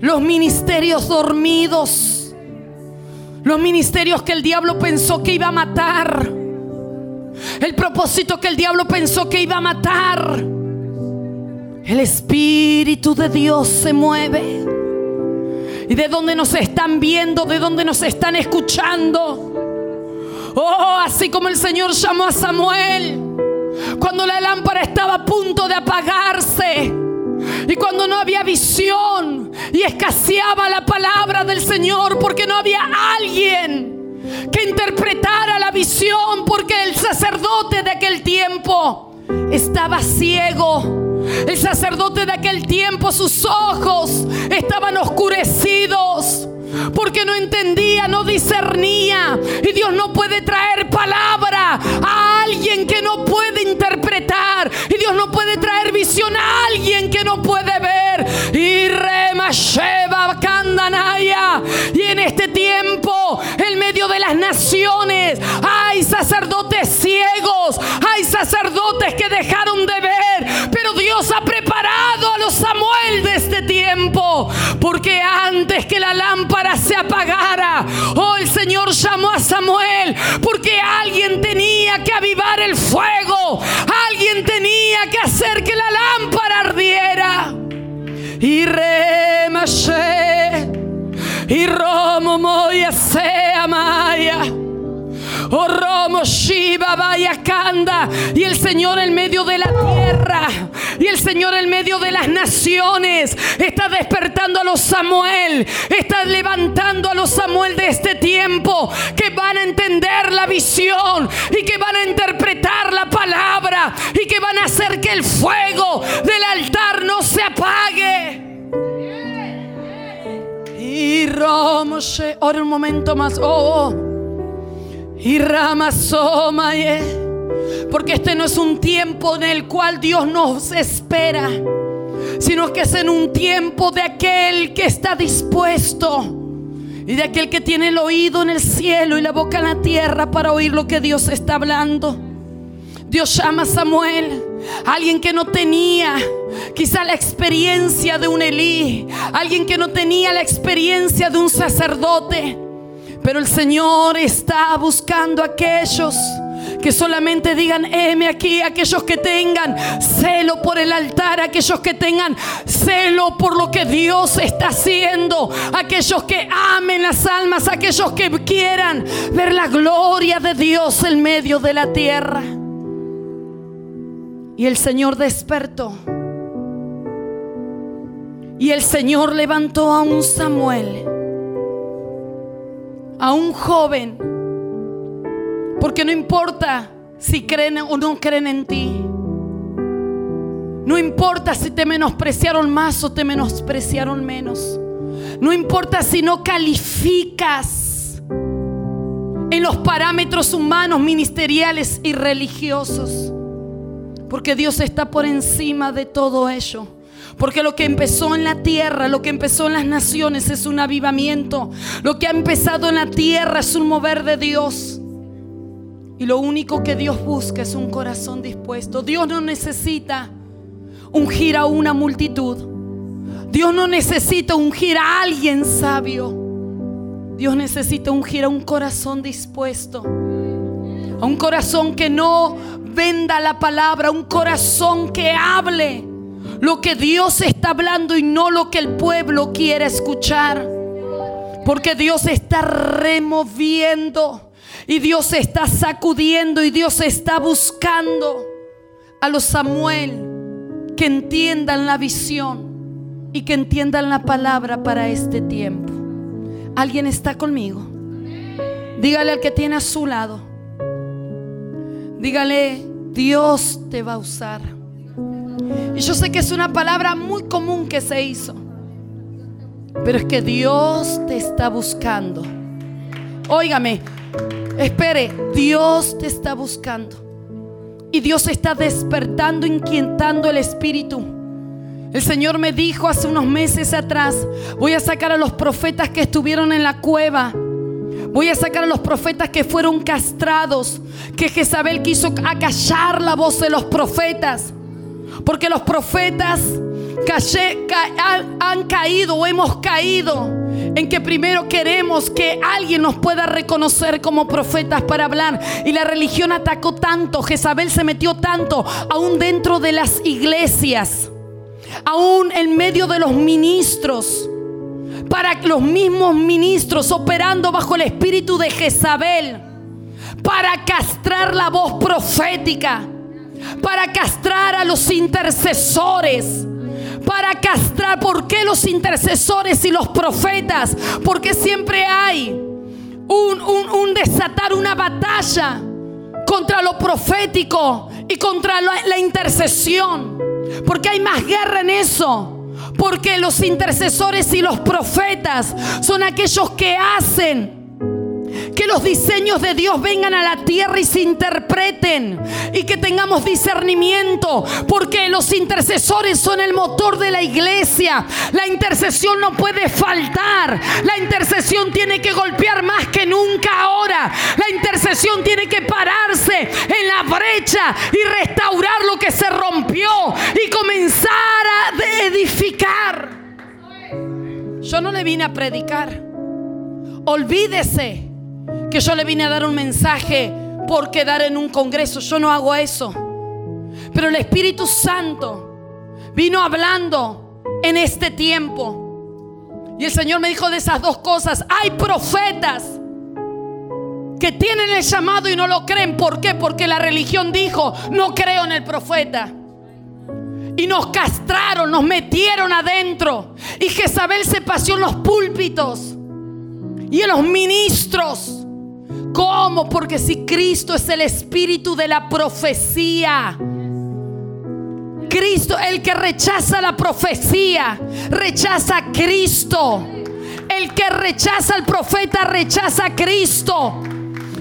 los ministerios dormidos, los ministerios que el diablo pensó que iba a matar, el propósito que el diablo pensó que iba a matar. El Espíritu de Dios se mueve. Y de donde nos están viendo, de donde nos están escuchando. Oh, así como el Señor llamó a Samuel cuando la lámpara estaba a punto de apagarse. Y cuando no había visión y escaseaba la palabra del Señor porque no había alguien que interpretara la visión porque el sacerdote de aquel tiempo estaba ciego. El sacerdote de aquel tiempo, sus ojos estaban oscurecidos porque no entendía, no discernía. Y Dios no puede traer palabra a alguien que no puede interpretar. Y Dios no puede traer visión a alguien que no puede ver. Y. Y en este en medio de las naciones, hay sacerdotes ciegos, hay sacerdotes que dejaron de ver. Pero Dios ha preparado a los Samuel de este tiempo. Porque antes que la lámpara se apagara, oh, el Señor llamó a Samuel. Porque alguien tenía que avivar el fuego. Alguien tenía que hacer que la lámpara ardiera. Y remashe. Y romo moya sea maya. Oh Romo Shiva Vaya Kanda. Y el Señor en medio de la tierra. Y el Señor en medio de las naciones. Está despertando a los Samuel. Está levantando a los Samuel de este tiempo. Que van a entender la visión. Y que van a interpretar la palabra. Y que van a hacer que el fuego del altar no Y Romo Ahora un momento más. Oh. Y Ramasomaye. Porque este no es un tiempo en el cual Dios nos espera, sino que es en un tiempo de aquel que está dispuesto y de aquel que tiene el oído en el cielo y la boca en la tierra para oír lo que Dios está hablando. Dios llama a Samuel, alguien que no tenía quizá la experiencia de un Elí, alguien que no tenía la experiencia de un sacerdote. Pero el Señor está buscando a aquellos que solamente digan, heme aquí, aquellos que tengan celo por el altar, aquellos que tengan celo por lo que Dios está haciendo, aquellos que amen las almas, aquellos que quieran ver la gloria de Dios en medio de la tierra. Y el Señor despertó. Y el Señor levantó a un Samuel a un joven. Porque no importa si creen o no creen en ti. No importa si te menospreciaron más o te menospreciaron menos. No importa si no calificas en los parámetros humanos, ministeriales y religiosos. Porque Dios está por encima de todo ello. Porque lo que empezó en la tierra, lo que empezó en las naciones es un avivamiento. Lo que ha empezado en la tierra es un mover de Dios. Y lo único que Dios busca es un corazón dispuesto. Dios no necesita ungir a una multitud. Dios no necesita ungir a alguien sabio. Dios necesita ungir a un corazón dispuesto. A un corazón que no venda la palabra, un corazón que hable lo que Dios está hablando y no lo que el pueblo quiere escuchar. Porque Dios está removiendo y Dios está sacudiendo y Dios está buscando a los Samuel que entiendan la visión y que entiendan la palabra para este tiempo. ¿Alguien está conmigo? Dígale al que tiene a su lado. Dígale, Dios te va a usar. Y yo sé que es una palabra muy común que se hizo. Pero es que Dios te está buscando. Óigame, espere, Dios te está buscando. Y Dios está despertando, inquietando el espíritu. El Señor me dijo hace unos meses atrás, voy a sacar a los profetas que estuvieron en la cueva. Voy a sacar a los profetas que fueron castrados, que Jezabel quiso acallar la voz de los profetas. Porque los profetas han caído o hemos caído en que primero queremos que alguien nos pueda reconocer como profetas para hablar. Y la religión atacó tanto, Jezabel se metió tanto, aún dentro de las iglesias, aún en medio de los ministros, para los mismos ministros operando bajo el espíritu de Jezabel, para castrar la voz profética, para castrar a los intercesores para castrar. ¿Por qué los intercesores y los profetas? Porque siempre hay un, desatar una batalla contra lo profético y contra la, la intercesión. Porque hay más guerra en eso. Porque los intercesores y los profetas son aquellos que hacen que los diseños de Dios vengan a la tierra y se interpreten. Y que tengamos discernimiento. Porque los intercesores son el motor de la iglesia. La intercesión no puede faltar. La intercesión tiene que golpear más que nunca ahora. La intercesión tiene que y restaurar lo que se rompió. Y comenzar a edificar. Yo no le vine a predicar. Olvídese que yo le vine a dar un mensaje por quedar en un congreso. Yo no hago eso. Pero el Espíritu Santo vino hablando en este tiempo. Y el Señor me dijo de esas dos cosas. Hay profetas que tienen el llamado y no lo creen. ¿Por qué? Porque la religión dijo, no creo en el profeta. Y nos castraron, nos metieron adentro. Y Jezabel se paseó en los púlpitos y en los ministros. ¿Cómo? Porque si Cristo es el espíritu de la profecía. Cristo, el que rechaza la profecía, rechaza a Cristo. El que rechaza al profeta, rechaza a Cristo.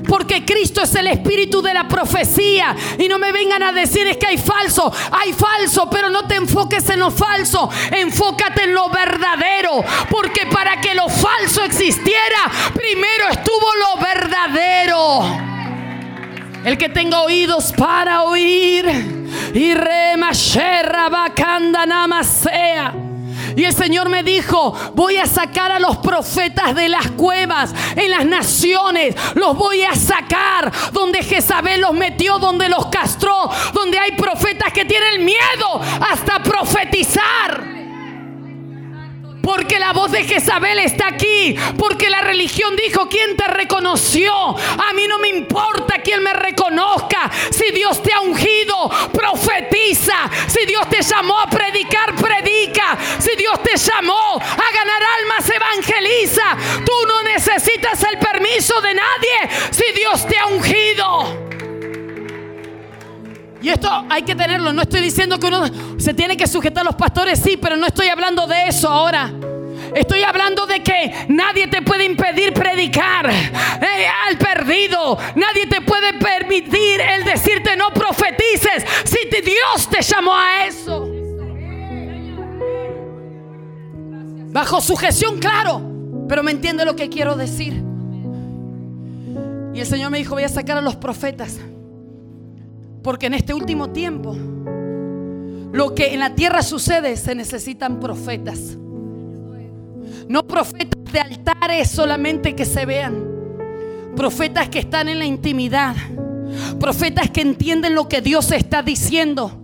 Porque Cristo es el espíritu de la profecía. Y no me vengan a decir es que hay falso. Hay falso, pero no te enfoques en lo falso. Enfócate en lo verdadero. Porque para que lo falso existiera, primero estuvo lo verdadero. El que tenga oídos para oír. Y rema bacanda namasea. Y el Señor me dijo, voy a sacar a los profetas de las cuevas en las naciones. Los voy a sacar donde Jezabel los metió, donde los castró, donde hay profetas que tienen miedo hasta profetizar. Porque la voz de Jezabel está aquí. Porque la religión dijo, ¿quién te reconoció? A mí no me importa quién me reconozca. Si Dios te ha ungido, profetiza. Si Dios te llamó a predicar, predica. Si Dios te llamó a ganar almas, evangeliza. Tú no necesitas el permiso de nadie si Dios te ha ungido. Y esto hay que tenerlo. No estoy diciendo que uno se tiene que sujetar a los pastores, sí, pero no estoy hablando de eso ahora. Estoy hablando de que nadie te puede impedir predicar eh, al perdido. Nadie te puede permitir el decirte no profetices si Dios te llamó a eso. Bajo sujeción, claro. Pero me entiende lo que quiero decir. Y el Señor me dijo, voy a sacar a los profetas. Porque en este último tiempo, lo que en la tierra sucede, se necesitan profetas. No profetas de altares solamente que se vean. Profetas que están en la intimidad. Profetas que entienden lo que Dios está diciendo.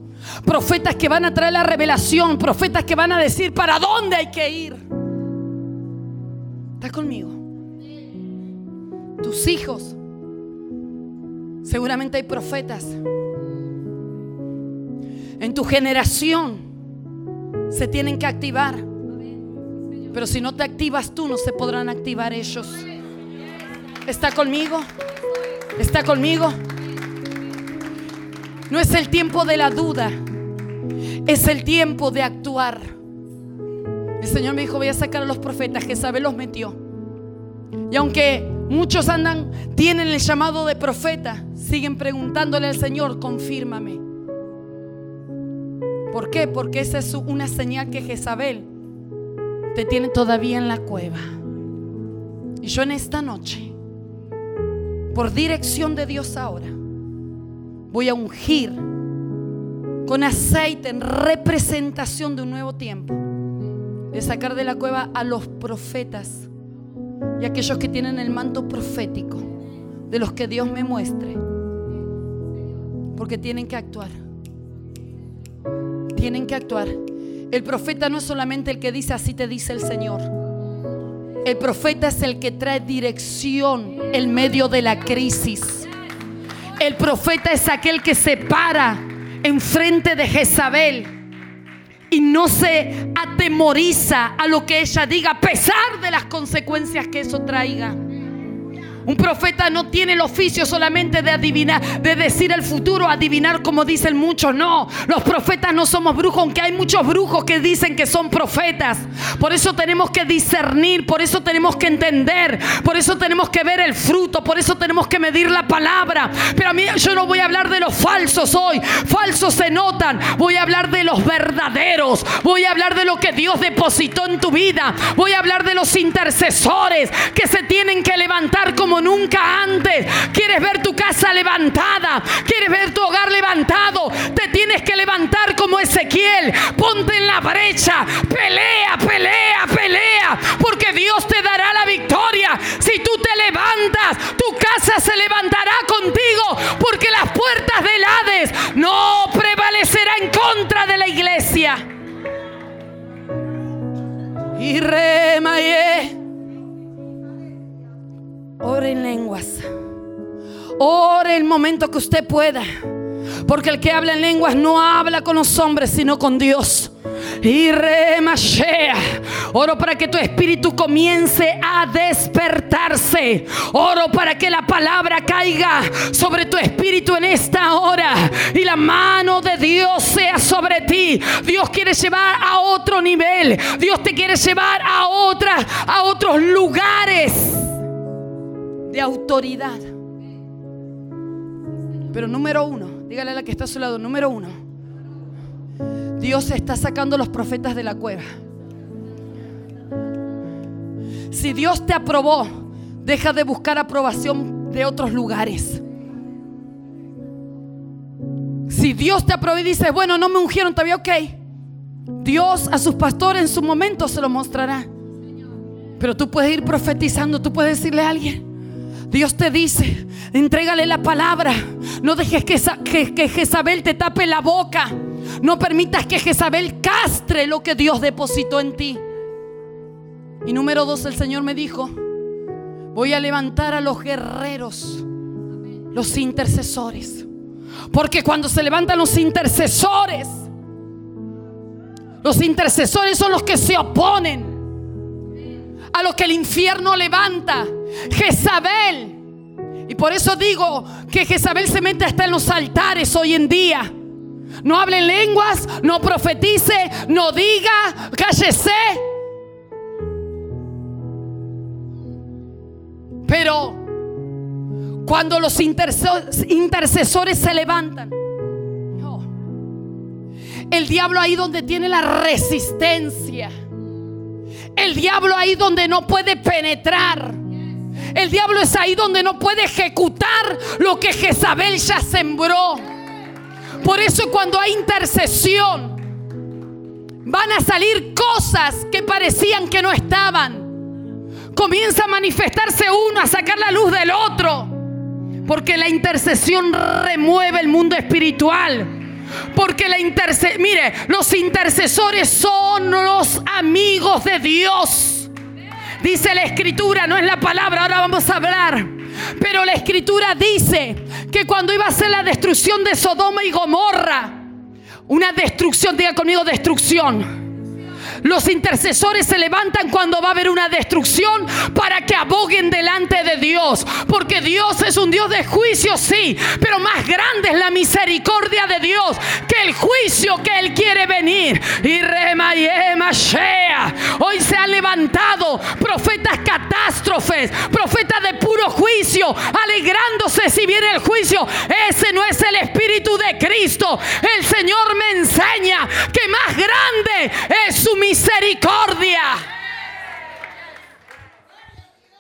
Profetas que van a traer la revelación. Profetas que van a decir para dónde hay que ir. ¿Estás conmigo? Tus hijos. Seguramente hay profetas en tu generación se tienen que activar. Pero si no te activas tú, no se podrán activar ellos. ¿Está conmigo? ¿Está conmigo? No es el tiempo de la duda, es el tiempo de actuar. El Señor me dijo, voy a sacar a los profetas. Jezabel los metió. Y aunque muchos andan, tienen el llamado de profeta, siguen preguntándole al Señor, confírmame. ¿Por qué? Porque esa es una señal que Jezabel te tiene todavía en la cueva. Y yo en esta noche, por dirección de Dios ahora, voy a ungir con aceite en representación de un nuevo tiempo, de sacar de la cueva a los profetas y aquellos que tienen el manto profético, de los que Dios me muestre, porque tienen que actuar. Tienen que actuar. El profeta no es solamente el que dice así te dice el Señor. El profeta es el que trae dirección en medio de la crisis. El profeta es aquel que se para enfrente de Jezabel y no se atemoriza a lo que ella diga a pesar de las consecuencias que eso traiga. Un profeta no tiene el oficio solamente de adivinar, de decir el futuro, adivinar como dicen muchos. No, los profetas no somos brujos, aunque hay muchos brujos que dicen que son profetas. Por eso tenemos que discernir, por eso tenemos que entender, por eso tenemos que ver el fruto, por eso tenemos que medir la palabra. Pero a mí yo no voy a hablar de los falsos hoy. Falsos se notan. Voy a hablar de los verdaderos. Voy a hablar de lo que Dios depositó en tu vida. Voy a hablar de los intercesores que se tienen que levantar como nunca antes. Quieres ver tu casa levantada, quieres ver tu hogar levantado, te tienes que levantar como Ezequiel. Ponte en la brecha, pelea, pelea, pelea, porque Dios te dará la victoria. Si tú te levantas, tu casa se levantará contigo, porque las puertas del Hades no prevalecerá en contra de la iglesia. Y. Ore en lenguas. Ore el momento que usted pueda. Porque el que habla en lenguas no habla con los hombres, sino con Dios. Y remashea. Oro para que tu espíritu comience a despertarse. Oro para que la palabra caiga sobre tu espíritu en esta hora. Y la mano de Dios sea sobre ti. Dios quiere llevar a otro nivel. Dios te quiere llevar a otras, a otros lugares de autoridad. Pero número uno, dígale a la que está a su lado, número uno, Dios está sacando los profetas de la cueva. Si Dios te aprobó, deja de buscar aprobación de otros lugares. Si Dios te aprobó y dice, bueno, no me ungieron todavía, ok. Dios a sus pastores en su momento se lo mostrará. Pero tú puedes ir profetizando, tú puedes decirle a alguien, Dios te dice, entrégale la palabra. No dejes que, que, Jezabel te tape la boca. No permitas que Jezabel castre lo que Dios depositó en ti. Y número dos, el Señor me dijo, voy a levantar a los guerreros, los intercesores. Porque cuando se levantan los intercesores, los intercesores son los que se oponen a lo que el infierno levanta. Jezabel. Y por eso digo que Jezabel se mete hasta en los altares hoy en día. No hable en lenguas, no profetice, no diga, cállese. Pero cuando los intercesores se levantan, el diablo ahí donde tiene la resistencia el diablo ahí donde no puede penetrar. El diablo es ahí donde no puede ejecutar lo que Jezabel ya sembró. Por eso cuando hay intercesión, van a salir cosas que parecían que no estaban. Comienza a manifestarse uno, a sacar la luz del otro. Porque la intercesión remueve el mundo espiritual. Porque la interce mire, los intercesores son los amigos de Dios. Dice la escritura, no es la palabra, ahora vamos a hablar. Pero la escritura dice que cuando iba a ser la destrucción de Sodoma y Gomorra, una destrucción, diga conmigo destrucción. Los intercesores se levantan cuando va a haber una destrucción para que aboguen delante de Dios. Porque Dios es un Dios de juicio, sí. Pero más grande es la misericordia de Dios que el juicio que Él quiere venir. Y Hoy se han levantado profetas catástrofes, profetas de puro juicio, alegrándose si viene el juicio. Ese no es el Espíritu de Cristo. El Señor me enseña que más grande es su misericordia.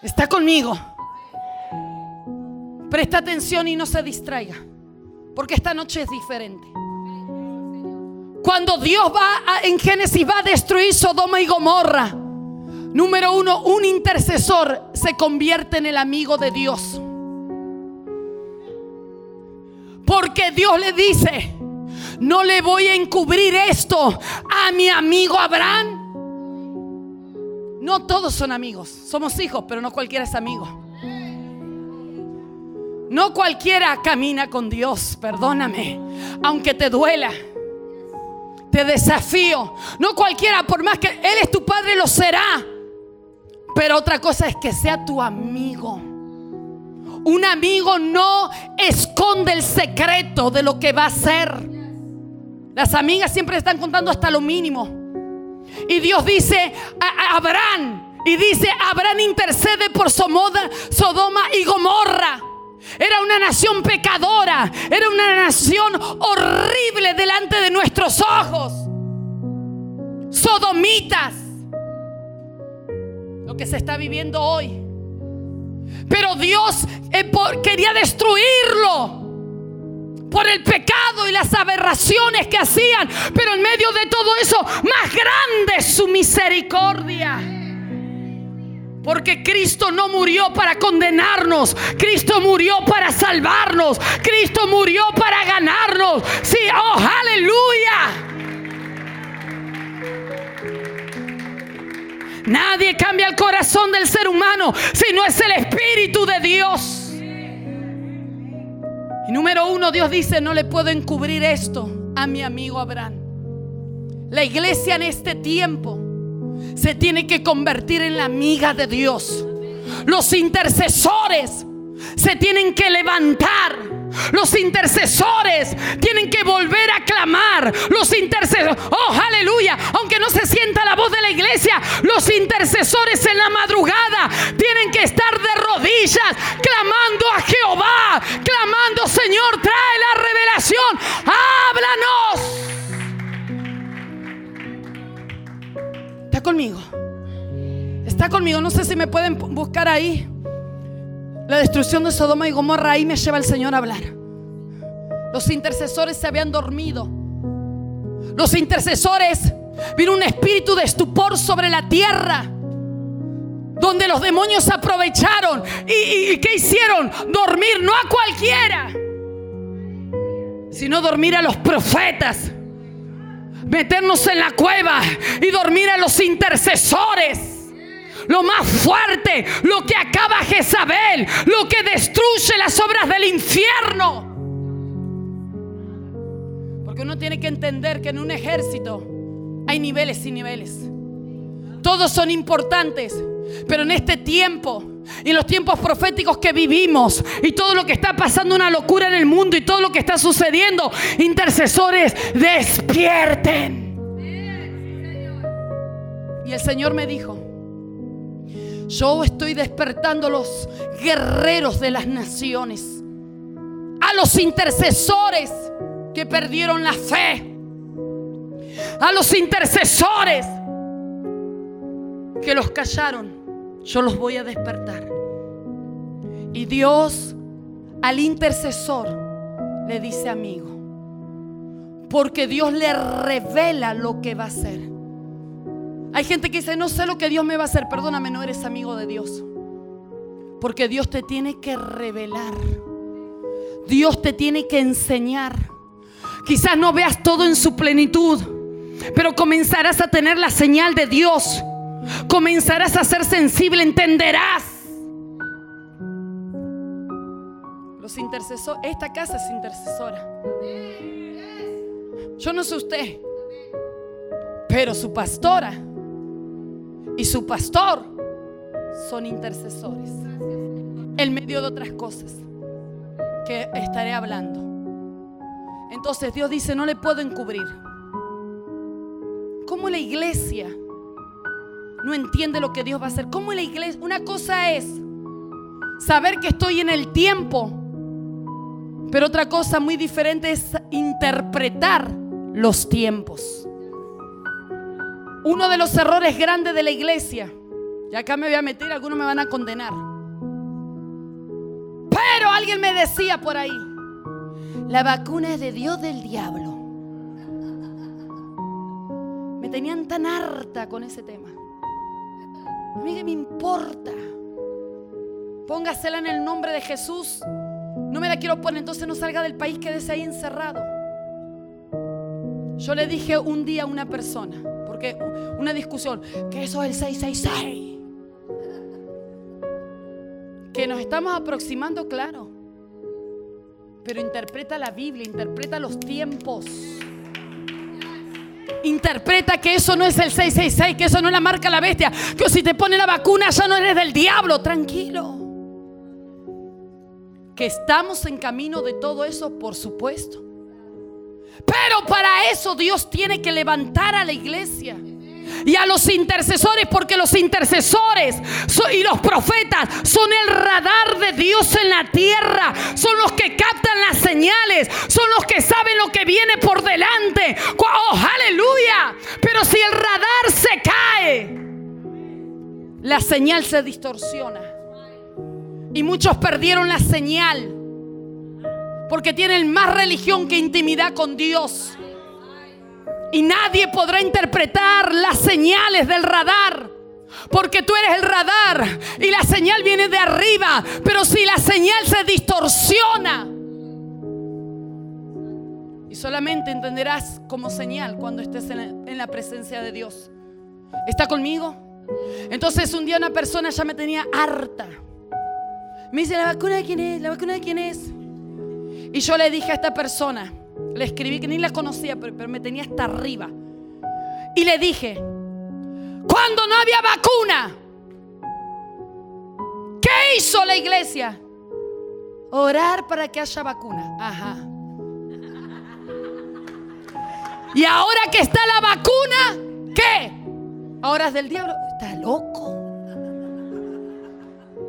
Está conmigo. Presta atención y no se distraiga. Porque esta noche es diferente. Cuando Dios va en Génesis va a destruir Sodoma y Gomorra. Número uno, un intercesor se convierte en el amigo de Dios. Porque Dios le dice, no le voy a encubrir esto a mi amigo Abraham. No todos son amigos, somos hijos, pero no cualquiera es amigo. No cualquiera camina con Dios, perdóname, aunque te duela. Te desafío. No cualquiera, por más que Él es tu padre, lo será. Pero otra cosa es que sea tu amigo. Un amigo no esconde el secreto de lo que va a ser. Las amigas siempre están contando hasta lo mínimo. Y Dios dice a Abraham, y dice, Abraham intercede por Sodoma y Gomorra. Era una nación pecadora, era una nación horrible delante de nuestros ojos. Sodomitas. Lo que se está viviendo hoy. Pero Dios eh, quería destruirlo por el pecado y las aberraciones que hacían. Pero en medio de todo eso, más grande su misericordia. Porque Cristo no murió para condenarnos. Cristo murió para salvarnos. Cristo murió para ganarnos. Sí, oh, aleluya. Nadie cambia el corazón del ser humano si no es el Espíritu de Dios. Y número uno, Dios dice, no le puedo encubrir esto a mi amigo Abraham. La iglesia en este tiempo se tiene que convertir en la amiga de Dios. Los intercesores se tienen que levantar. Los intercesores tienen que volver a clamar. Los intercesores, oh aleluya, aunque no se sienta la voz de la iglesia, los intercesores en la madrugada tienen que estar de rodillas, clamando a clamando, Señor, trae la revelación, háblanos. Está conmigo. Está conmigo. No sé si me pueden buscar ahí. La destrucción de Sodoma y Gomorra, ahí me lleva el Señor a hablar. Los intercesores se habían dormido. Los intercesores, vino un espíritu de estupor sobre la tierra. Donde los demonios aprovecharon. ¿Y, qué hicieron? Dormir no a cualquiera, sino dormir a los profetas. Meternos en la cueva y dormir a los intercesores lo más fuerte, lo que acaba Jezabel, lo que destruye las obras del infierno. Porque uno tiene que entender que en un ejército hay niveles y niveles. Todos son importantes, pero en este tiempo y en los tiempos proféticos que vivimos y todo lo que está pasando, una locura en el mundo y todo lo que está sucediendo, intercesores, despierten. Y el Señor me dijo, yo estoy despertando a los guerreros de las naciones, a los intercesores que perdieron la fe, a los intercesores que los callaron. Yo los voy a despertar. Y Dios al intercesor le dice amigo, porque Dios le revela lo que va a hacer. Hay gente que dice, no sé lo que Dios me va a hacer. Perdóname, no eres amigo de Dios. Porque Dios te tiene que revelar. Dios te tiene que enseñar. Quizás no veas todo en su plenitud, pero comenzarás a tener la señal de Dios. Comenzarás a ser sensible, entenderás. Los intercesores, esta casa es intercesora. Yo no sé usted, pero su pastora y su pastor son intercesores. En medio de otras cosas que estaré hablando. Entonces Dios dice, no le puedo encubrir. ¿Cómo la iglesia no entiende lo que Dios va a hacer? ¿Cómo la iglesia? Una cosa es saber que estoy en el tiempo, pero otra cosa muy diferente es interpretar los tiempos. Uno de los errores grandes de la iglesia, y acá me voy a meter, algunos me van a condenar. Pero alguien me decía por ahí, la vacuna es de Dios del diablo. Me tenían tan harta con ese tema. A mí que me importa. Póngasela en el nombre de Jesús. No me la quiero poner, entonces no salga del país, quédese ahí encerrado. Yo le dije un día a una persona, porque una discusión, que eso es el 666. Que nos estamos aproximando, claro. Pero interpreta la Biblia, interpreta los tiempos. Interpreta que eso no es el 666, que eso no es la marca la bestia, que si te pone la vacuna ya no eres del diablo, tranquilo. Que estamos en camino de todo eso, por supuesto. Pero para eso Dios tiene que levantar a la iglesia y a los intercesores, porque los intercesores y los profetas son el radar de Dios en la tierra, son los que captan las señales, son los que saben lo que viene por delante. ¡Oh, aleluya! Pero si el radar se cae, la señal se distorsiona. Y muchos perdieron la señal porque tienen más religión que intimidad con Dios. Y nadie podrá interpretar las señales del radar. Porque tú eres el radar y la señal viene de arriba. Pero si la señal se distorsiona. Y solamente entenderás como señal cuando estés en la, presencia de Dios. ¿Está conmigo? Entonces un día una persona ya me tenía harta. Me dice, ¿la vacuna de quién es? ¿La vacuna de quién es? Y yo le dije a esta persona, le escribí que ni la conocía, pero, me tenía hasta arriba. Y le dije, cuando no había vacuna, ¿qué hizo la iglesia? Orar para que haya vacuna. Ajá. Y ahora que está la vacuna, ¿qué? Ahora es del diablo. Está loco.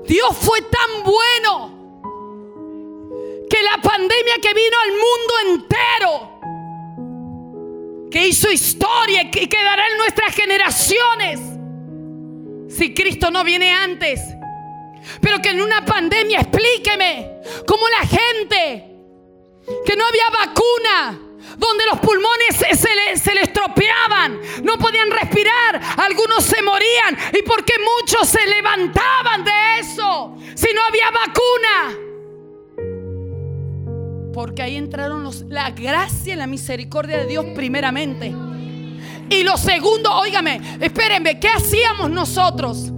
Dios fue tan bueno que la pandemia que vino al mundo entero, que hizo historia y que quedará en nuestras generaciones, si Cristo no viene antes. Pero que en una pandemia, explíqueme, cómo la gente, que no había vacuna, donde los pulmones se, le, se, les estropeaban, no podían respirar, algunos se morían. ¿Y por qué muchos se levantaban de eso si no había vacuna? Porque ahí entraron los, la gracia y la misericordia de Dios primeramente. Y lo segundo, óigame, espérenme, ¿qué hacíamos nosotros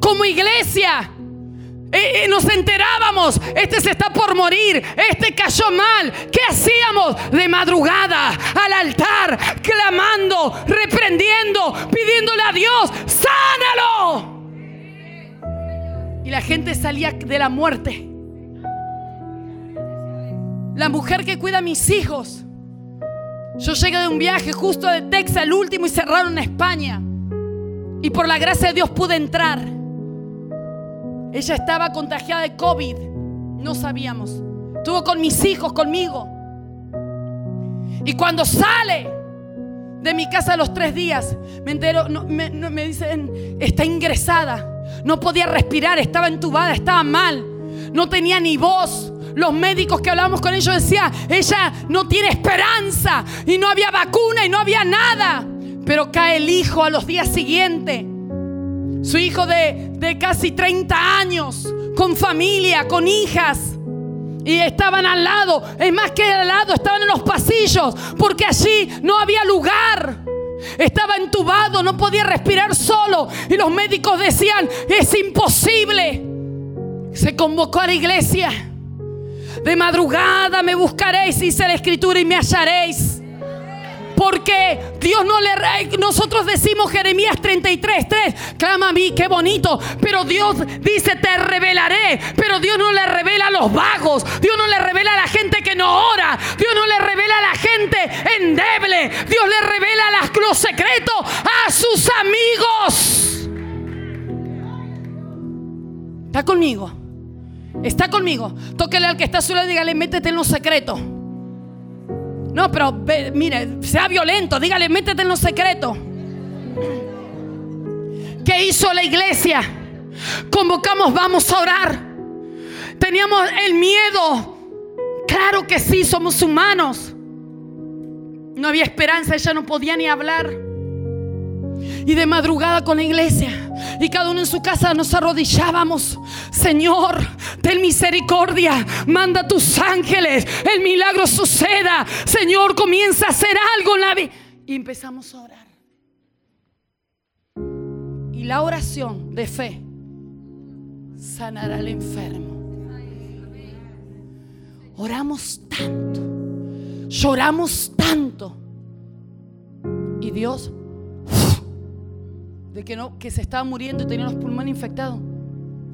como iglesia? Eh, eh, nos enterábamos, este se está por morir, este cayó mal. ¿Qué hacíamos? De madrugada al altar, clamando, reprendiendo, pidiéndole a Dios, sánalo. Y la gente salía de la muerte la mujer que cuida a mis hijos. Yo llegué de un viaje justo de Texas, el último, y cerraron España. Y por la gracia de Dios pude entrar. Ella estaba contagiada de COVID. No sabíamos. Estuvo con mis hijos, conmigo. Y cuando sale de mi casa a los tres días, me entero, me, me dicen, está ingresada. No podía respirar, estaba entubada, estaba mal. No tenía ni voz. Los médicos que hablábamos con ellos decían, ella no tiene esperanza y no había vacuna y no había nada. Pero cae el hijo a los días siguientes. Su hijo de, de casi 30 años, con familia, con hijas. Y estaban al lado, es más que al lado, estaban en los pasillos, porque allí no había lugar. Estaba entubado, no podía respirar solo. Y los médicos decían, es imposible. Se convocó a la iglesia. De madrugada me buscaréis, dice la escritura, y me hallaréis. Porque Dios no le... Nosotros decimos Jeremías 33, 3, clama a mí, qué bonito. Pero Dios dice, te revelaré. Pero Dios no le revela a los vagos. Dios no le revela a la gente que no ora. Dios no le revela a la gente endeble. Dios le revela los secretos a sus amigos. Está conmigo. Está conmigo. Tóquele al que está solo y dígale, métete en los secretos. No, pero mire, sea violento, dígale, métete en los secretos. ¿Qué hizo la iglesia? Convocamos, vamos a orar. Teníamos el miedo. Claro que sí, somos humanos. No había esperanza, ella no podía ni hablar. Y de madrugada con la iglesia. Y cada uno en su casa nos arrodillábamos. Señor, ten misericordia. Manda tus ángeles. El milagro suceda. Señor, comienza a hacer algo en la vida. Y empezamos a orar. Y la oración de fe sanará al enfermo. Oramos tanto. Lloramos tanto. Y Dios de que, no, que se estaba muriendo y tenía los pulmones infectados.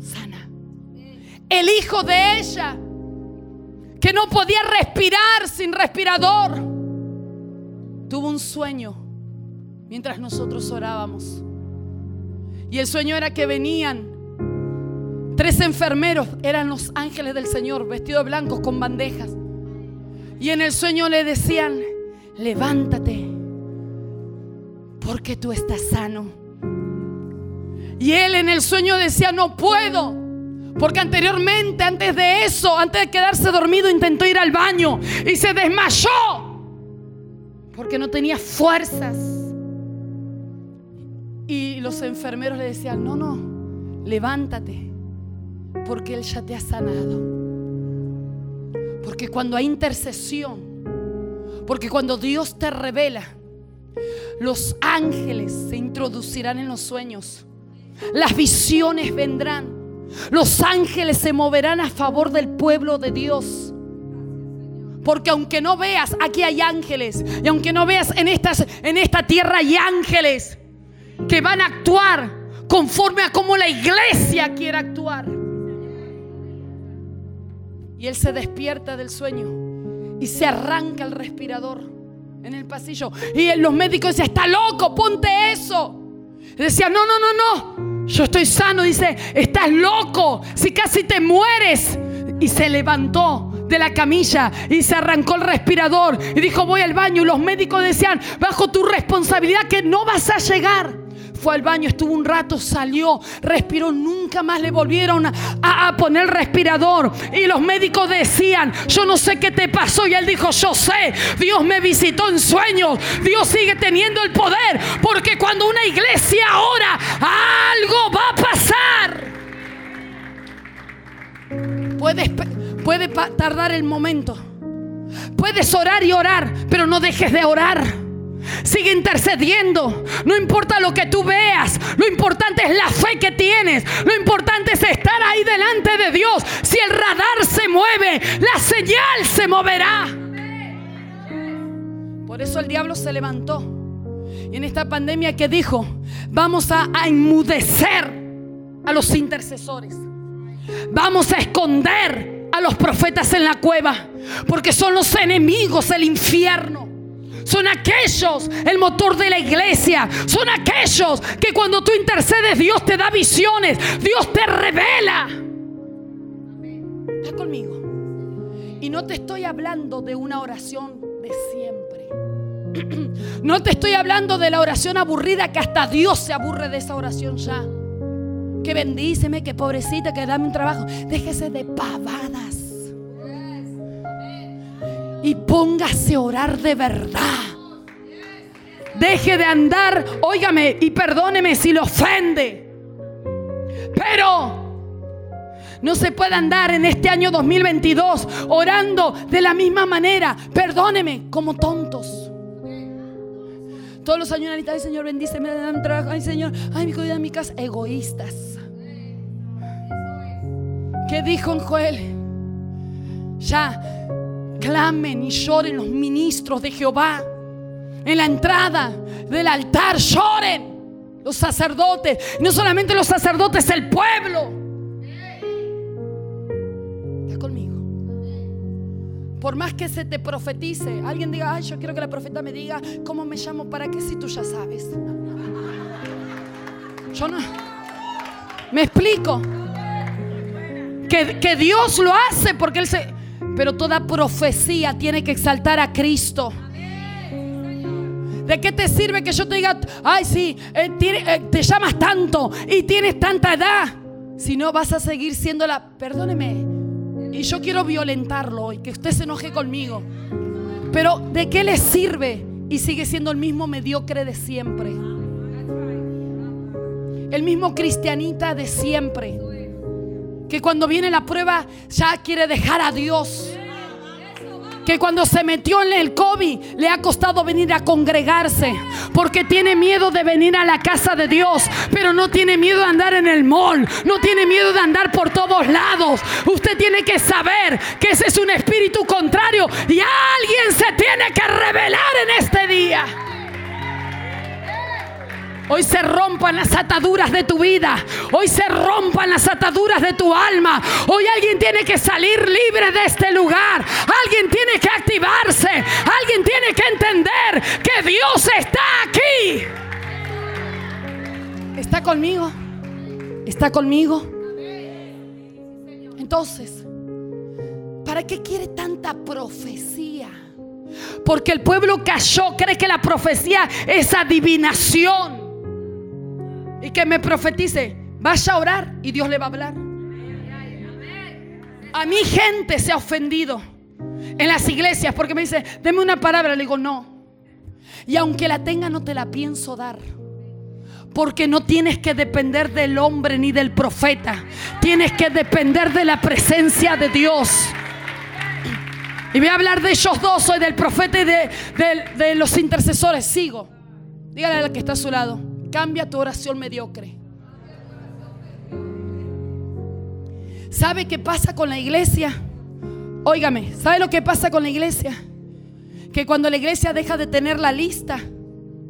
Sana. El hijo de ella, que no podía respirar sin respirador, tuvo un sueño mientras nosotros orábamos. Y el sueño era que venían tres enfermeros, eran los ángeles del Señor, vestidos blancos con bandejas. Y en el sueño le decían, levántate, porque tú estás sano. Y él en el sueño decía, no puedo. Porque anteriormente, antes de eso, antes de quedarse dormido, intentó ir al baño y se desmayó. Porque no tenía fuerzas. Y los enfermeros le decían, no, no, levántate. Porque Él ya te ha sanado. Porque cuando hay intercesión, porque cuando Dios te revela, los ángeles se introducirán en los sueños las visiones vendrán. Los ángeles se moverán a favor del pueblo de Dios. Porque aunque no veas, aquí hay ángeles. Y aunque no veas en, estas, en esta tierra hay ángeles que van a actuar conforme a como la iglesia quiere actuar. Y él se despierta del sueño y se arranca el respirador en el pasillo. Y los médicos dicen, está loco, ponte eso. Decía, no, no, no, no. Yo estoy sano. Dice, estás loco. Si casi te mueres. Y se levantó de la camilla y se arrancó el respirador. Y dijo, voy al baño. Y los médicos decían, bajo tu responsabilidad que no vas a llegar fue al baño, estuvo un rato, salió, respiró, nunca más le volvieron a, poner respirador. Y los médicos decían, yo no sé qué te pasó. Y él dijo, yo sé, Dios me visitó en sueños, Dios sigue teniendo el poder, porque cuando una iglesia ora, algo va a pasar. Puedes, puede tardar el momento. Puedes orar y orar, pero no dejes de orar. Sigue intercediendo. No importa lo que tú veas. Lo importante es la fe que tienes. Lo importante es estar ahí delante de Dios. Si el radar se mueve, la señal se moverá. Por eso el diablo se levantó. Y en esta pandemia que dijo, vamos a, enmudecer a los intercesores. Vamos a esconder a los profetas en la cueva. Porque son los enemigos del infierno. Son aquellos, el motor de la iglesia. Son aquellos que cuando tú intercedes, Dios te da visiones. Dios te revela. Está conmigo. Y no te estoy hablando de una oración de siempre. No te estoy hablando de la oración aburrida que hasta Dios se aburre de esa oración ya. Que bendíceme, que pobrecita, que dame un trabajo. Déjese de pavadas y póngase a orar de verdad. Deje de andar, óigame y perdóneme si lo ofende. Pero no se puede andar en este año 2022 orando de la misma manera, perdóneme, como tontos. Todos los años, ay Señor, bendíceme, dame trabajo, ay Señor, ay mi cuida egoístas. ¿Qué dijo en Joel? Ya, clamen y lloren los ministros de Jehová en la entrada del altar lloren. Los sacerdotes, no solamente los sacerdotes, el pueblo. Por más que se te profetice, alguien diga, ay, yo quiero que la profeta me diga cómo me llamo para que si tú ya sabes. Yo no. Me explico. Que, que Dios lo hace porque Él se... Pero toda profecía tiene que exaltar a Cristo. ¿De qué te sirve que yo te diga, ay, sí, eh, eh, te llamas tanto y tienes tanta edad? Si no, vas a seguir siendo la, perdóneme, y yo quiero violentarlo y que usted se enoje conmigo. Pero ¿de qué le sirve? Y sigue siendo el mismo mediocre de siempre. El mismo cristianita de siempre. Que cuando viene la prueba ya quiere dejar a Dios que cuando se metió en el COVID le ha costado venir a congregarse porque tiene miedo de venir a la casa de Dios, pero no tiene miedo de andar en el mall, no tiene miedo de andar por todos lados. Usted tiene que saber que ese es un espíritu contrario y alguien se tiene que revelar en este día. Hoy se rompan las ataduras de tu vida. Hoy se rompan las ataduras de tu alma. Hoy alguien tiene que salir libre de este lugar. Alguien tiene que activarse. Alguien tiene que entender que Dios está aquí. ¿Está conmigo? ¿Está conmigo? Entonces, ¿para qué quiere tanta profecía? Porque el pueblo cayó, cree que la profecía es adivinación y que me profetice, vaya a orar y Dios le va a hablar. A mi gente se ha ofendido en las iglesias porque me dice, deme una palabra. Le digo, no. Y aunque la tenga, no te la pienso dar. Porque no tienes que depender del hombre ni del profeta. Tienes que depender de la presencia de Dios. Y voy a hablar de ellos dos, soy del profeta y de, de los intercesores. Sigo. Dígale al que está a su lado. Cambia tu oración mediocre. ¿Sabe qué pasa con la iglesia? Óigame, ¿sabe lo que pasa con la iglesia? Que cuando la iglesia deja de tener la lista,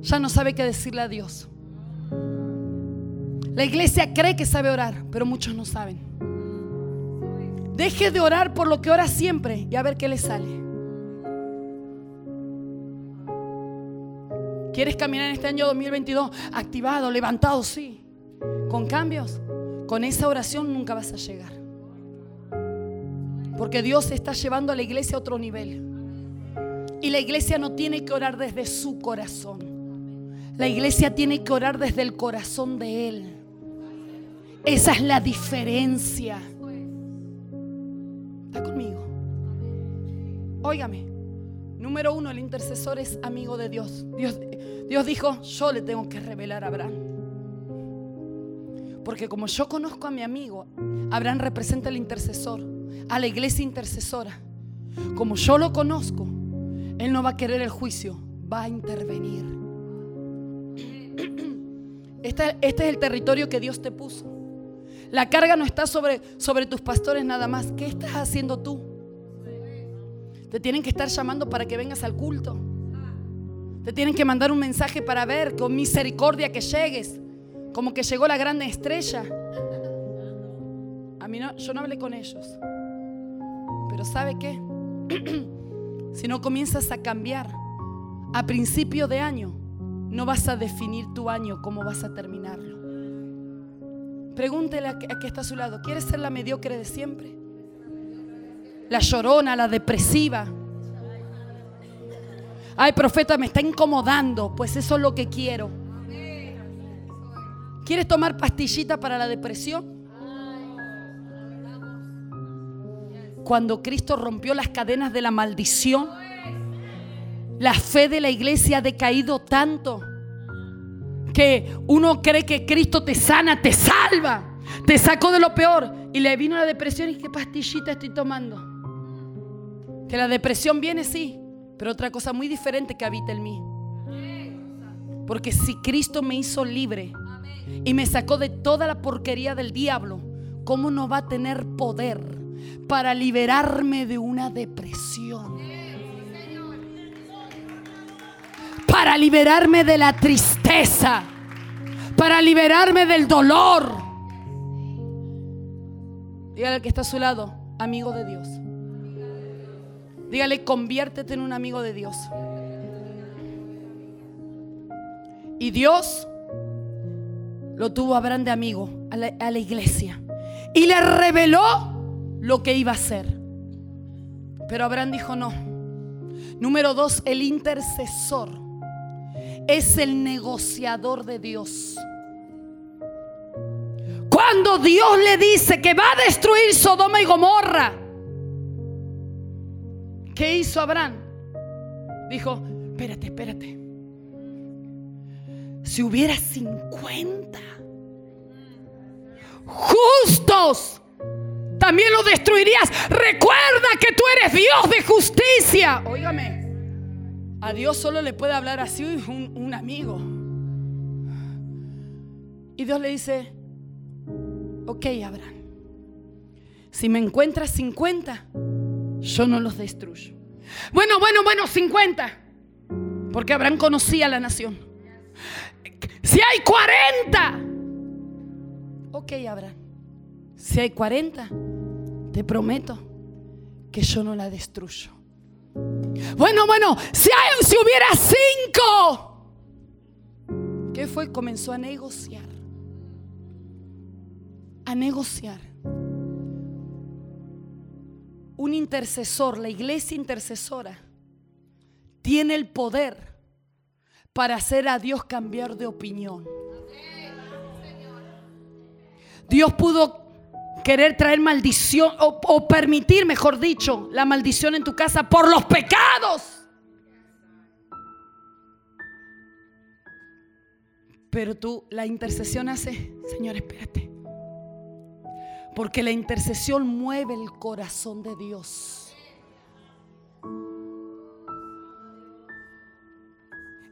ya no sabe qué decirle a Dios. La iglesia cree que sabe orar, pero muchos no saben. Deje de orar por lo que ora siempre y a ver qué le sale. ¿Quieres caminar en este año 2022 activado, levantado? Sí. Con cambios. Con esa oración nunca vas a llegar. Porque Dios está llevando a la iglesia a otro nivel. Y la iglesia no tiene que orar desde su corazón. La iglesia tiene que orar desde el corazón de Él. Esa es la diferencia. ¿Está conmigo? Óigame. Número uno, el intercesor es amigo de Dios. Dios. Dios dijo, yo le tengo que revelar a Abraham. Porque como yo conozco a mi amigo, Abraham representa al intercesor, a la iglesia intercesora. Como yo lo conozco, él no va a querer el juicio, va a intervenir. Este, este, es el territorio que Dios te puso. La carga no está sobre, sobre tus pastores nada más. ¿Qué estás haciendo tú? Te tienen que estar llamando para que vengas al culto. Te tienen que mandar un mensaje para ver con misericordia que llegues. Como que llegó la gran estrella. A mí no, yo no hablé con ellos. Pero ¿sabe qué? si no comienzas a cambiar a principio de año, no vas a definir tu año, cómo vas a terminarlo. Pregúntele a que está a su lado, ¿quieres ser la mediocre de siempre? La llorona, la depresiva. Ay, profeta, me está incomodando. Pues eso es lo que quiero. ¿Quieres tomar pastillita para la depresión? Cuando Cristo rompió las cadenas de la maldición, la fe de la iglesia ha decaído tanto que uno cree que Cristo te sana, te salva, te sacó de lo peor y le vino la depresión y qué pastillita estoy tomando. Que la depresión viene, sí, pero otra cosa muy diferente que habita en mí. Porque si Cristo me hizo libre y me sacó de toda la porquería del diablo, ¿cómo no va a tener poder para liberarme de una depresión? para liberarme de la tristeza, para liberarme del dolor. Dígale al que está a su lado, amigo de Dios. Dígale, conviértete en un amigo de Dios. Y Dios lo tuvo Abraham de amigo a la, a la iglesia. Y le reveló lo que iba a hacer. Pero Abraham dijo no. Número dos, el intercesor es el negociador de Dios. Cuando Dios le dice que va a destruir Sodoma y Gomorra, ¿qué hizo Abraham? Dijo, espérate, espérate. Si hubiera 50 justos, también lo destruirías. Recuerda que tú eres Dios de justicia. Óigame, a Dios solo le puede hablar así un, un amigo. Y Dios le dice, ok Abraham, si me encuentras 50, yo no los destruyo. Bueno, bueno, bueno, 50. Porque Abraham conocía la nación. Si hay 40. Ok, Abraham. Si hay 40, te prometo que yo no la destruyo. Bueno, bueno, si, hay, si hubiera 5. ¿Qué fue? Comenzó a negociar. A negociar. Un intercesor, la iglesia intercesora, tiene el poder para hacer a Dios cambiar de opinión. Dios pudo querer traer maldición o, permitir, mejor dicho, la maldición en tu casa por los pecados. Pero tú, la intercesión hace, Señor, espérate. Porque la intercesión mueve el corazón de Dios.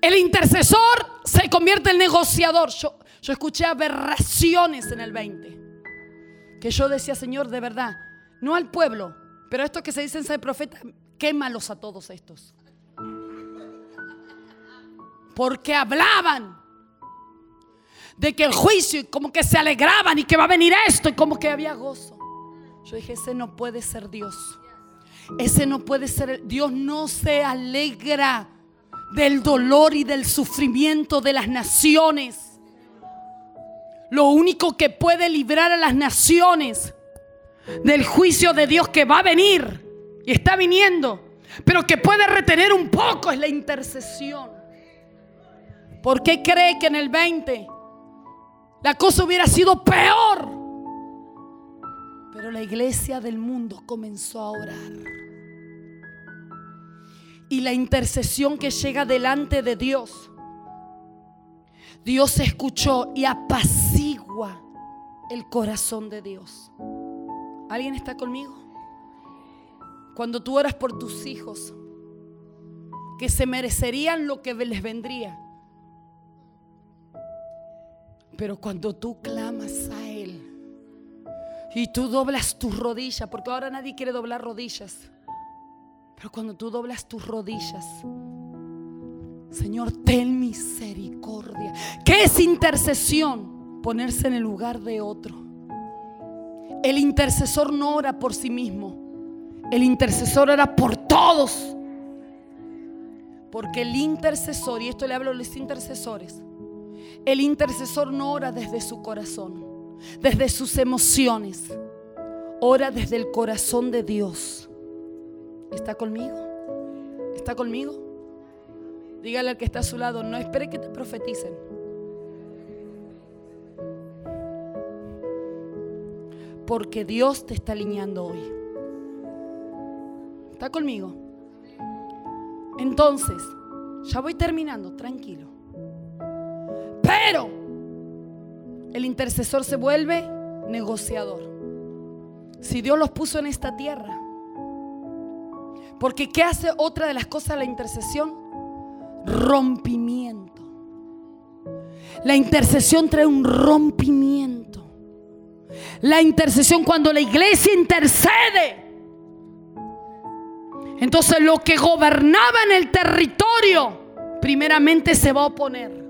El intercesor se convierte en negociador. Yo, yo escuché aberraciones en el 20. Que yo decía, Señor, de verdad, no al pueblo, pero estos que se dicen ser profetas, quémalos a todos estos. Porque hablaban de que el juicio, y como que se alegraban y que va a venir esto, y como que había gozo. Yo dije, ese no puede ser Dios. Ese no puede ser. Dios no se alegra del dolor y del sufrimiento de las naciones. Lo único que puede librar a las naciones del juicio de Dios que va a venir y está viniendo, pero que puede retener un poco es la intercesión. ¿Por qué cree que en el 20 la cosa hubiera sido peor? Pero la iglesia del mundo comenzó a orar y la intercesión que llega delante de Dios, Dios escuchó y apacigua el corazón de Dios. ¿Alguien está conmigo? Cuando tú oras por tus hijos, que se merecerían lo que les vendría. Pero cuando tú clamas a Él y tú doblas tus rodillas, porque ahora nadie quiere doblar rodillas. Pero cuando tú doblas tus rodillas, Señor, ten misericordia. ¿Qué es intercesión? Ponerse en el lugar de otro. El intercesor no ora por sí mismo. El intercesor ora por todos. Porque el intercesor, y esto le hablo a los intercesores, el intercesor no ora desde su corazón, desde sus emociones, ora desde el corazón de Dios. ¿Está conmigo? ¿Está conmigo? Dígale al que está a su lado, no espere que te profeticen. Porque Dios te está alineando hoy. ¿Está conmigo? Entonces, ya voy terminando, tranquilo. Pero el intercesor se vuelve negociador. Si Dios los puso en esta tierra, porque ¿qué hace otra de las cosas de la intercesión? Rompimiento. La intercesión trae un rompimiento. La intercesión cuando la iglesia intercede. Entonces lo que gobernaba en el territorio primeramente se va a oponer.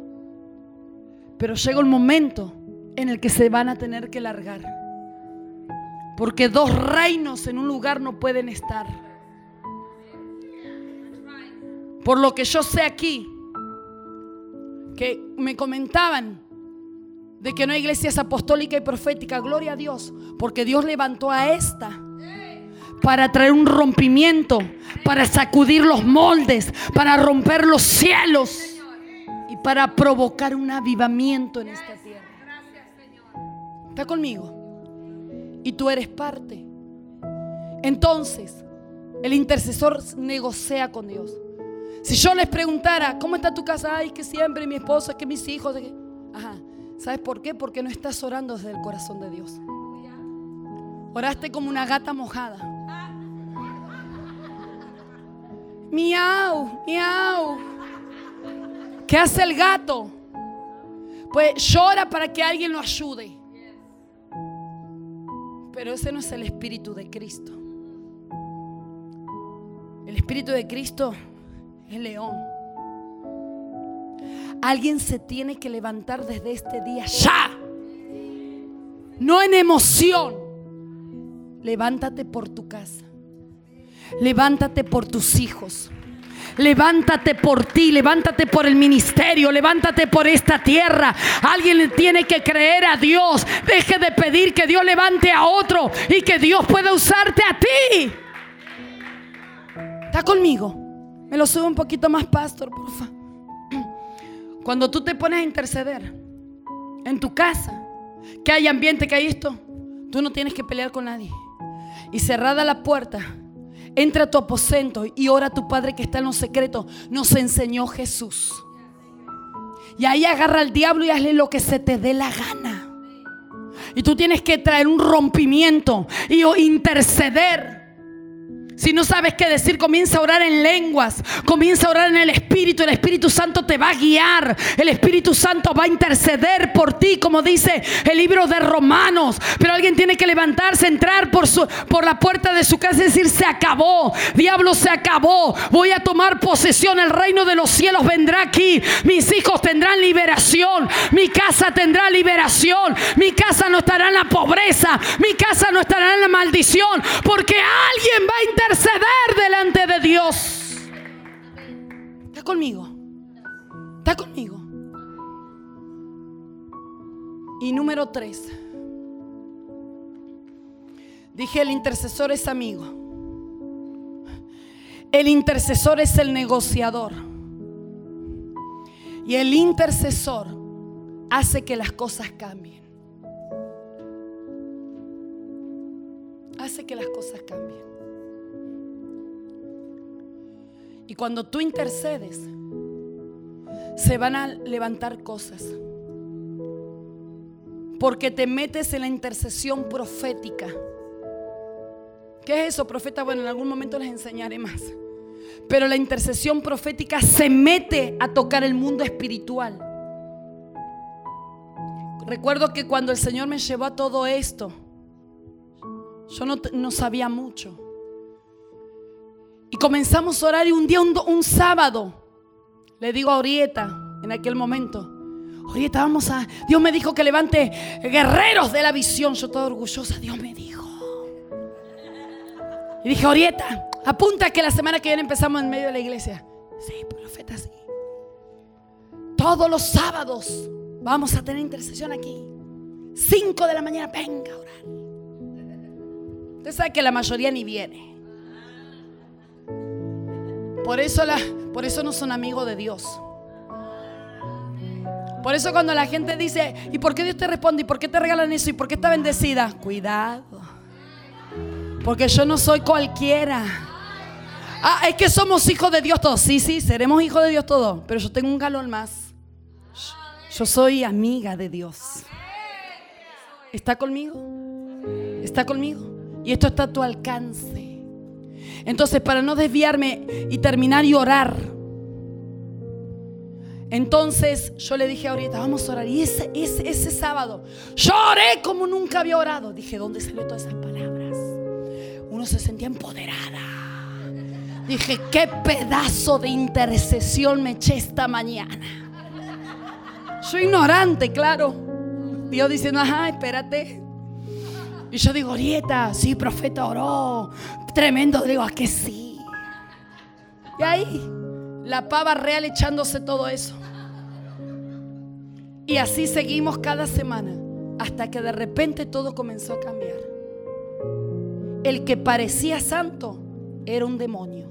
Pero llega un momento en el que se van a tener que largar. Porque dos reinos en un lugar no pueden estar. Por lo que yo sé aquí, que me comentaban de que no hay iglesias apostólica y profética, gloria a Dios, porque Dios levantó a esta para traer un rompimiento, para sacudir los moldes, para romper los cielos para provocar un avivamiento en esta tierra. ¿Está conmigo? Y tú eres parte. Entonces, el intercesor negocia con Dios. Si yo les preguntara, ¿cómo está tu casa? Ay, que siempre mi esposa, que mis hijos. Ajá. ¿Sabes por qué? Porque no estás orando desde el corazón de Dios. Oraste como una gata mojada. Miau, miau. ¿Qué hace el gato? Pues llora para que alguien lo ayude. Pero ese no es el espíritu de Cristo. El espíritu de Cristo es león. Alguien se tiene que levantar desde este día ya. No en emoción. Levántate por tu casa. Levántate por tus hijos. Levántate por ti, levántate por el ministerio, levántate por esta tierra. Alguien tiene que creer a Dios. Deje de pedir que Dios levante a otro y que Dios pueda usarte a ti. ¿Está conmigo? Me lo sube un poquito más, pastor, por favor. Cuando tú te pones a interceder en tu casa, que hay ambiente, que hay esto, tú no tienes que pelear con nadie. Y cerrada la puerta, entra a tu aposento y ora a tu Padre que está en los secretos. Nos enseñó Jesús. Y ahí agarra al diablo y hazle lo que se te dé la gana. Y tú tienes que traer un rompimiento y interceder si no sabes qué decir, comienza a orar en lenguas, comienza a orar en el Espíritu, el Espíritu Santo te va a guiar, el Espíritu Santo va a interceder por ti, como dice el libro de Romanos. Pero alguien tiene que levantarse, entrar por, su, por la puerta de su casa y decir, se acabó, diablo se acabó, voy a tomar posesión, el reino de los cielos vendrá aquí, mis hijos tendrán liberación, mi casa tendrá liberación, mi casa no estará en la pobreza, mi casa no estará en la maldición, porque alguien va a interceder interceder delante de Dios. ¿Está conmigo? ¿Está conmigo? Y número tres. Dije, el intercesor es amigo. El intercesor es el negociador. Y el intercesor hace que las cosas cambien. Hace que las cosas cambien. Y cuando tú intercedes, se van a levantar cosas. Porque te metes en la intercesión profética. ¿Qué es eso, profeta? Bueno, en algún momento les enseñaré más. Pero la intercesión profética se mete a tocar el mundo espiritual. Recuerdo que cuando el Señor me llevó a todo esto, yo no, no sabía mucho. Y comenzamos a orar y un día, un, sábado, le digo a Orieta en aquel momento, Orieta, vamos a... Dios me dijo que levante guerreros de la visión. Yo toda orgullosa, Dios me dijo. Y dije, Orieta, apunta que la semana que viene empezamos en medio de la iglesia. Sí, profeta, sí. Todos los sábados vamos a tener intercesión aquí. Cinco de la mañana, venga a orar. Usted sabe que la mayoría ni viene. Por eso, por eso no son amigos de Dios. Por eso cuando la gente dice, ¿y por qué Dios te responde? ¿Y por qué te regalan eso? ¿Y por qué está bendecida? Cuidado. Porque yo no soy cualquiera. Ah, es que somos hijos de Dios todos. Sí, sí, seremos hijos de Dios todos. Pero yo tengo un galón más. Yo soy amiga de Dios. ¿Está conmigo? ¿Está conmigo? Y esto está a tu alcance. Entonces, para no desviarme y terminar y orar, entonces yo le dije ahorita, vamos a orar. Y ese, ese, ese sábado, yo oré como nunca había orado. Dije, ¿dónde salió todas esas palabras? Uno se sentía empoderada. Dije, qué pedazo de intercesión me eché esta mañana. Soy ignorante, claro. Dios diciendo, ajá, espérate. Y yo digo, Orieta, sí, profeta oró. Tremendo. Digo, ¿a que sí? Y ahí, la pava real echándose todo eso. Y así seguimos cada semana hasta que de repente todo comenzó a cambiar. El que parecía santo era un demonio.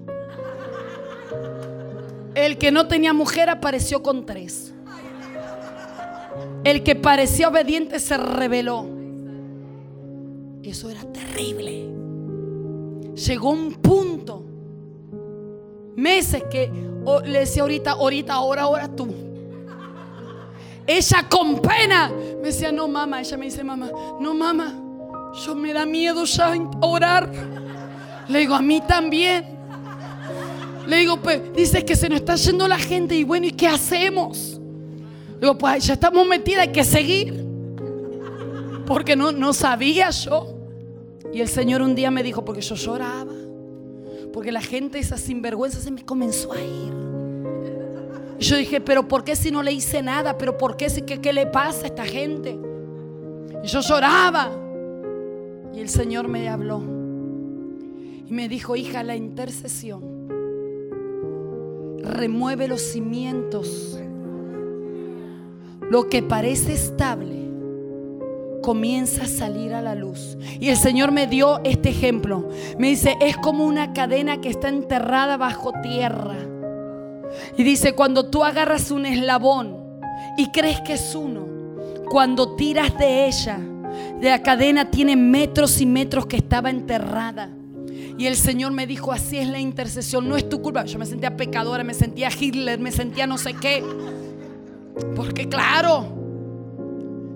El que no tenía mujer apareció con tres. El que parecía obediente se rebeló. Eso era terrible. Llegó un punto, meses que le decía ahorita, ahorita, ahora, ahora tú. Ella con pena me decía, no mamá, ella me dice, mamá, no mamá, yo me da miedo ya orar. Le digo, a mí también. Le digo, pues, dices que se nos está yendo la gente y bueno, ¿y qué hacemos? Le digo, pues ya estamos metidas, hay que seguir. Porque no, no sabía yo. Y el Señor un día me dijo, porque yo lloraba. Porque la gente, esa sinvergüenza, se me comenzó a ir. Y yo dije, pero ¿por qué si no le hice nada? ¿Pero por qué si qué, qué le pasa a esta gente? Y yo lloraba. Y el Señor me habló. Y me dijo, hija, la intercesión remueve los cimientos. Lo que parece estable comienza a salir a la luz. Y el Señor me dio este ejemplo. Me dice, es como una cadena que está enterrada bajo tierra. Y dice, cuando tú agarras un eslabón y crees que es uno, cuando tiras de ella, de la cadena tiene metros y metros que estaba enterrada. Y el Señor me dijo, así es la intercesión, no es tu culpa. Yo me sentía pecadora, me sentía Hitler, me sentía no sé qué. Porque claro.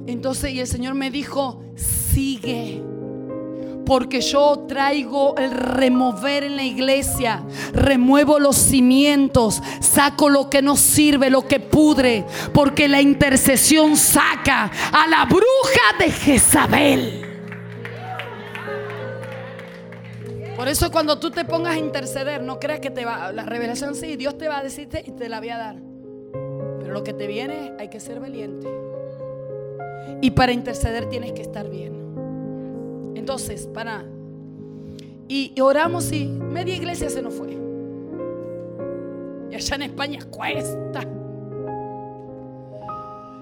Entonces, y el Señor me dijo, sigue. Porque yo traigo el remover en la iglesia. Remuevo los cimientos. Saco lo que no sirve, lo que pudre. Porque la intercesión saca a la bruja de Jezabel. Por eso cuando tú te pongas a interceder, no creas que te va, la revelación sí, Dios te va a decirte y te la voy a dar. Pero lo que te viene hay que ser valiente. Y para interceder tienes que estar bien. Entonces, para... Y oramos y media iglesia se nos fue. Y allá en España cuesta.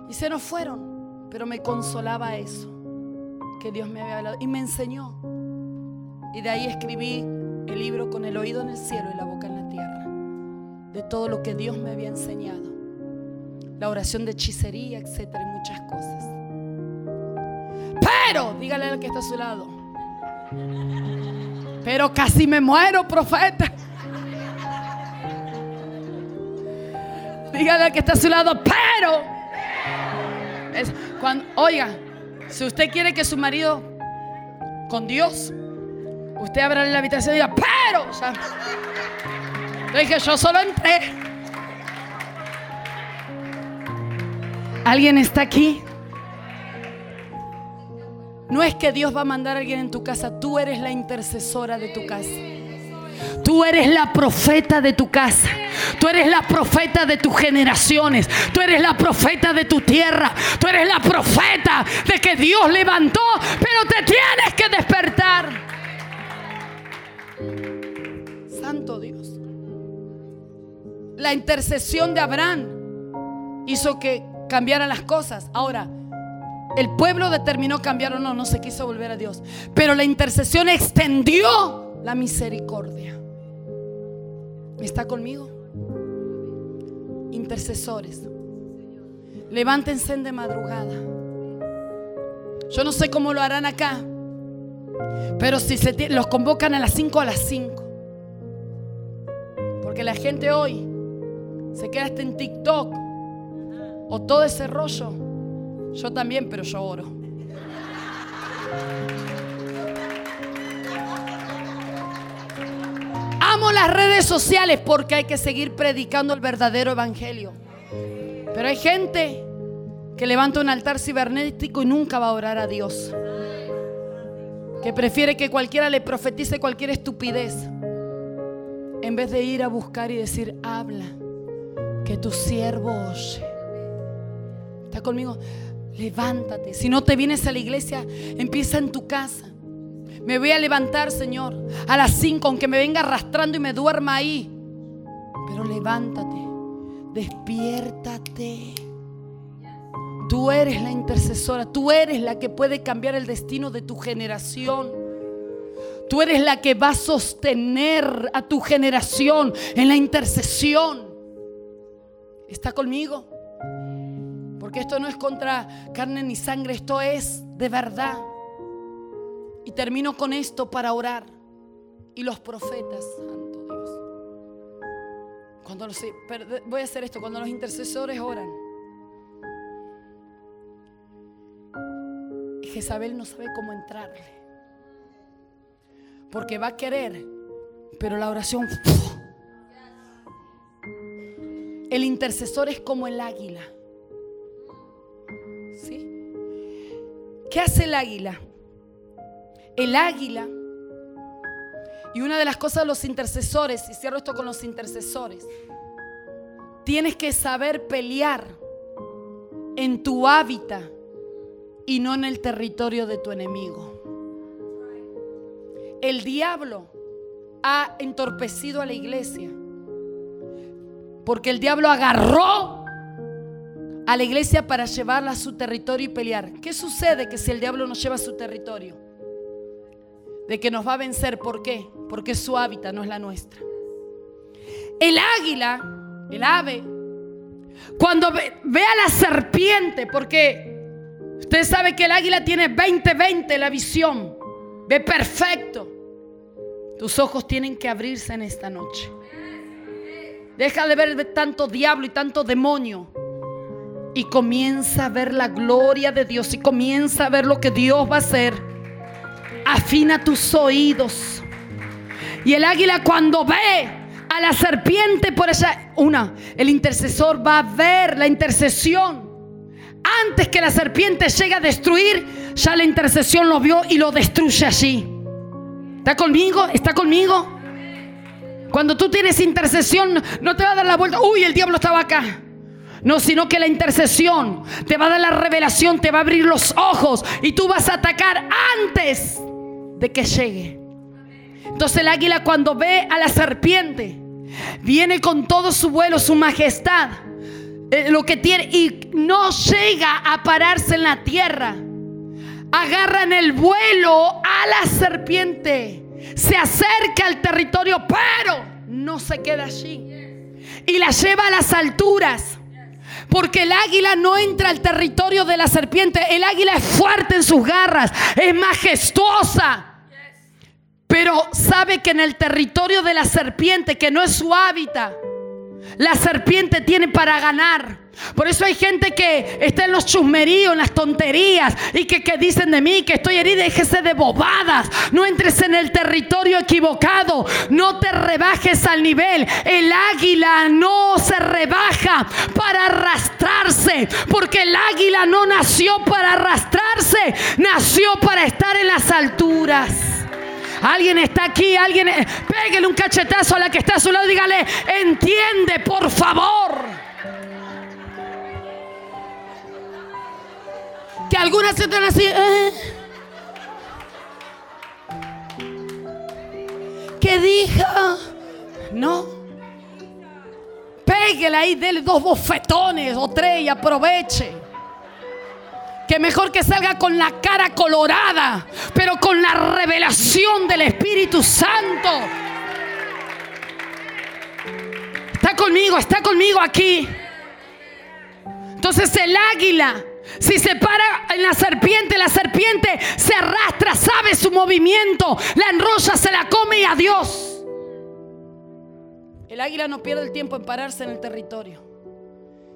Y se nos fueron. Pero me consolaba eso. Que Dios me había hablado. Y me enseñó. Y de ahí escribí el libro con el oído en el cielo y la boca en la tierra. De todo lo que Dios me había enseñado. La oración de hechicería, etcétera, y muchas cosas. Pero, dígale al que está a su lado. Pero casi me muero, profeta. Dígale al que está a su lado, pero. cuando, oiga, si usted quiere que su marido con Dios Usted abra la habitación y diga, pero. Dije, yo solo entré. ¿Alguien está aquí? No es que Dios va a mandar a alguien en tu casa, tú eres la intercesora de tu casa. Tú eres la profeta de tu casa. Tú eres la profeta de tus generaciones. Tú eres la profeta de tu tierra. Tú eres la profeta de que Dios levantó, pero te tienes que despertar. Dios. La intercesión de Abraham hizo que cambiaran las cosas. Ahora, el pueblo determinó cambiar o no, no se quiso volver a Dios. Pero la intercesión extendió la misericordia. ¿Está conmigo? Intercesores. Levántense de madrugada. Yo no sé cómo lo harán acá. Pero si se los convocan a las 5 a las 5. Porque la gente hoy se queda hasta en TikTok o todo ese rollo. Yo también, pero yo oro. Amo las redes sociales porque hay que seguir predicando el verdadero evangelio. Pero hay gente que levanta un altar cibernético y nunca va a orar a Dios. Que prefiere que cualquiera le profetice cualquier estupidez. En vez de ir a buscar y decir, habla, que tu siervo oye. ¿Está conmigo? Levántate. Si no te vienes a la iglesia, empieza en tu casa. Me voy a levantar, Señor, a las 5, aunque me venga arrastrando y me duerma ahí. Pero levántate, despiértate. Tú eres la intercesora, tú eres la que puede cambiar el destino de tu generación. Tú eres la que va a sostener a tu generación en la intercesión. ¿Está conmigo? Porque esto no es contra carne ni sangre, esto es de verdad. Y termino con esto para orar. Y los profetas, santo Dios. Cuando los, voy a hacer esto, cuando los intercesores oran. Jezabel no sabe cómo entrarle. Porque va a querer, pero la oración... El intercesor es como el águila. ¿Qué hace el águila? El águila. Y una de las cosas de los intercesores, y cierro esto con los intercesores, tienes que saber pelear en tu hábitat y no en el territorio de tu enemigo. El diablo ha entorpecido a la iglesia porque el diablo agarró a la iglesia para llevarla a su territorio y pelear. ¿Qué sucede que si el diablo nos lleva a su territorio? De que nos va a vencer. ¿Por qué? Porque su hábitat, no es la nuestra. El águila, el ave, cuando ve a la serpiente, porque Usted sabe que el águila tiene 20-20 la visión. Ve perfecto. Tus ojos tienen que abrirse en esta noche. Deja de ver tanto diablo y tanto demonio. Y comienza a ver la gloria de Dios. Y comienza a ver lo que Dios va a hacer. Afina tus oídos. Y el águila cuando ve a la serpiente por esa... Una, el intercesor va a ver la intercesión antes que la serpiente llegue a destruir, ya la intercesión lo vio y lo destruye allí. ¿Está conmigo? ¿Está conmigo? Cuando tú tienes intercesión, no te va a dar la vuelta. Uy, el diablo estaba acá. No, sino que la intercesión te va a dar la revelación, te va a abrir los ojos y tú vas a atacar antes de que llegue. Entonces el águila cuando ve a la serpiente, viene con todo su vuelo, su majestad eh, lo que tiene y no llega a pararse en la tierra. Agarran el vuelo a la serpiente. Se acerca al territorio, pero no se queda allí. Y la lleva a las alturas. Porque el águila no entra al territorio de la serpiente. El águila es fuerte en sus garras, es majestuosa. Pero sabe que en el territorio de la serpiente, que no es su hábitat, la serpiente tiene para ganar. Por eso hay gente que está en los chusmeríos, en las tonterías y que, dicen de mí que estoy herida. Déjese de bobadas. No entres en el territorio equivocado. No te rebajes al nivel. El águila no se rebaja para arrastrarse. Porque el águila no nació para arrastrarse. Nació para estar en las alturas. Alguien está aquí, alguien. Eh, pégale un cachetazo a la que está a su lado. Dígale, entiende, por favor. Que algunas se están así. Eh. ¿Qué dijo? No. Pégale ahí, dele dos bofetones o tres y aproveche. Que mejor que salga con la cara colorada, pero con la revelación del Espíritu Santo. Está conmigo, está conmigo aquí. Entonces el águila, si se para en la serpiente, la serpiente se arrastra, sabe su movimiento, la enrolla, se la come y adiós. El águila no pierde el tiempo en pararse en el territorio.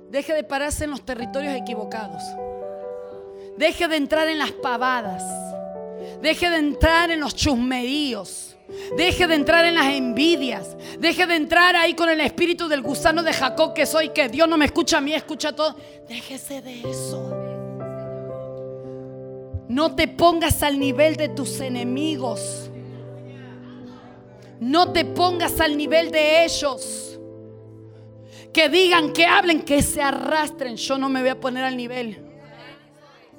Deje de pararse en los territorios equivocados. Deje de entrar en las pavadas. Deje de entrar en los chusmeríos. Deje de entrar en las envidias. Deje de entrar ahí con el espíritu del gusano de Jacob que soy, que Dios no me escucha a mí, escucha a todo. Déjese de eso. No te pongas al nivel de tus enemigos. No te pongas al nivel de ellos. Que digan, que hablen, que se arrastren. Yo no me voy a poner al nivel.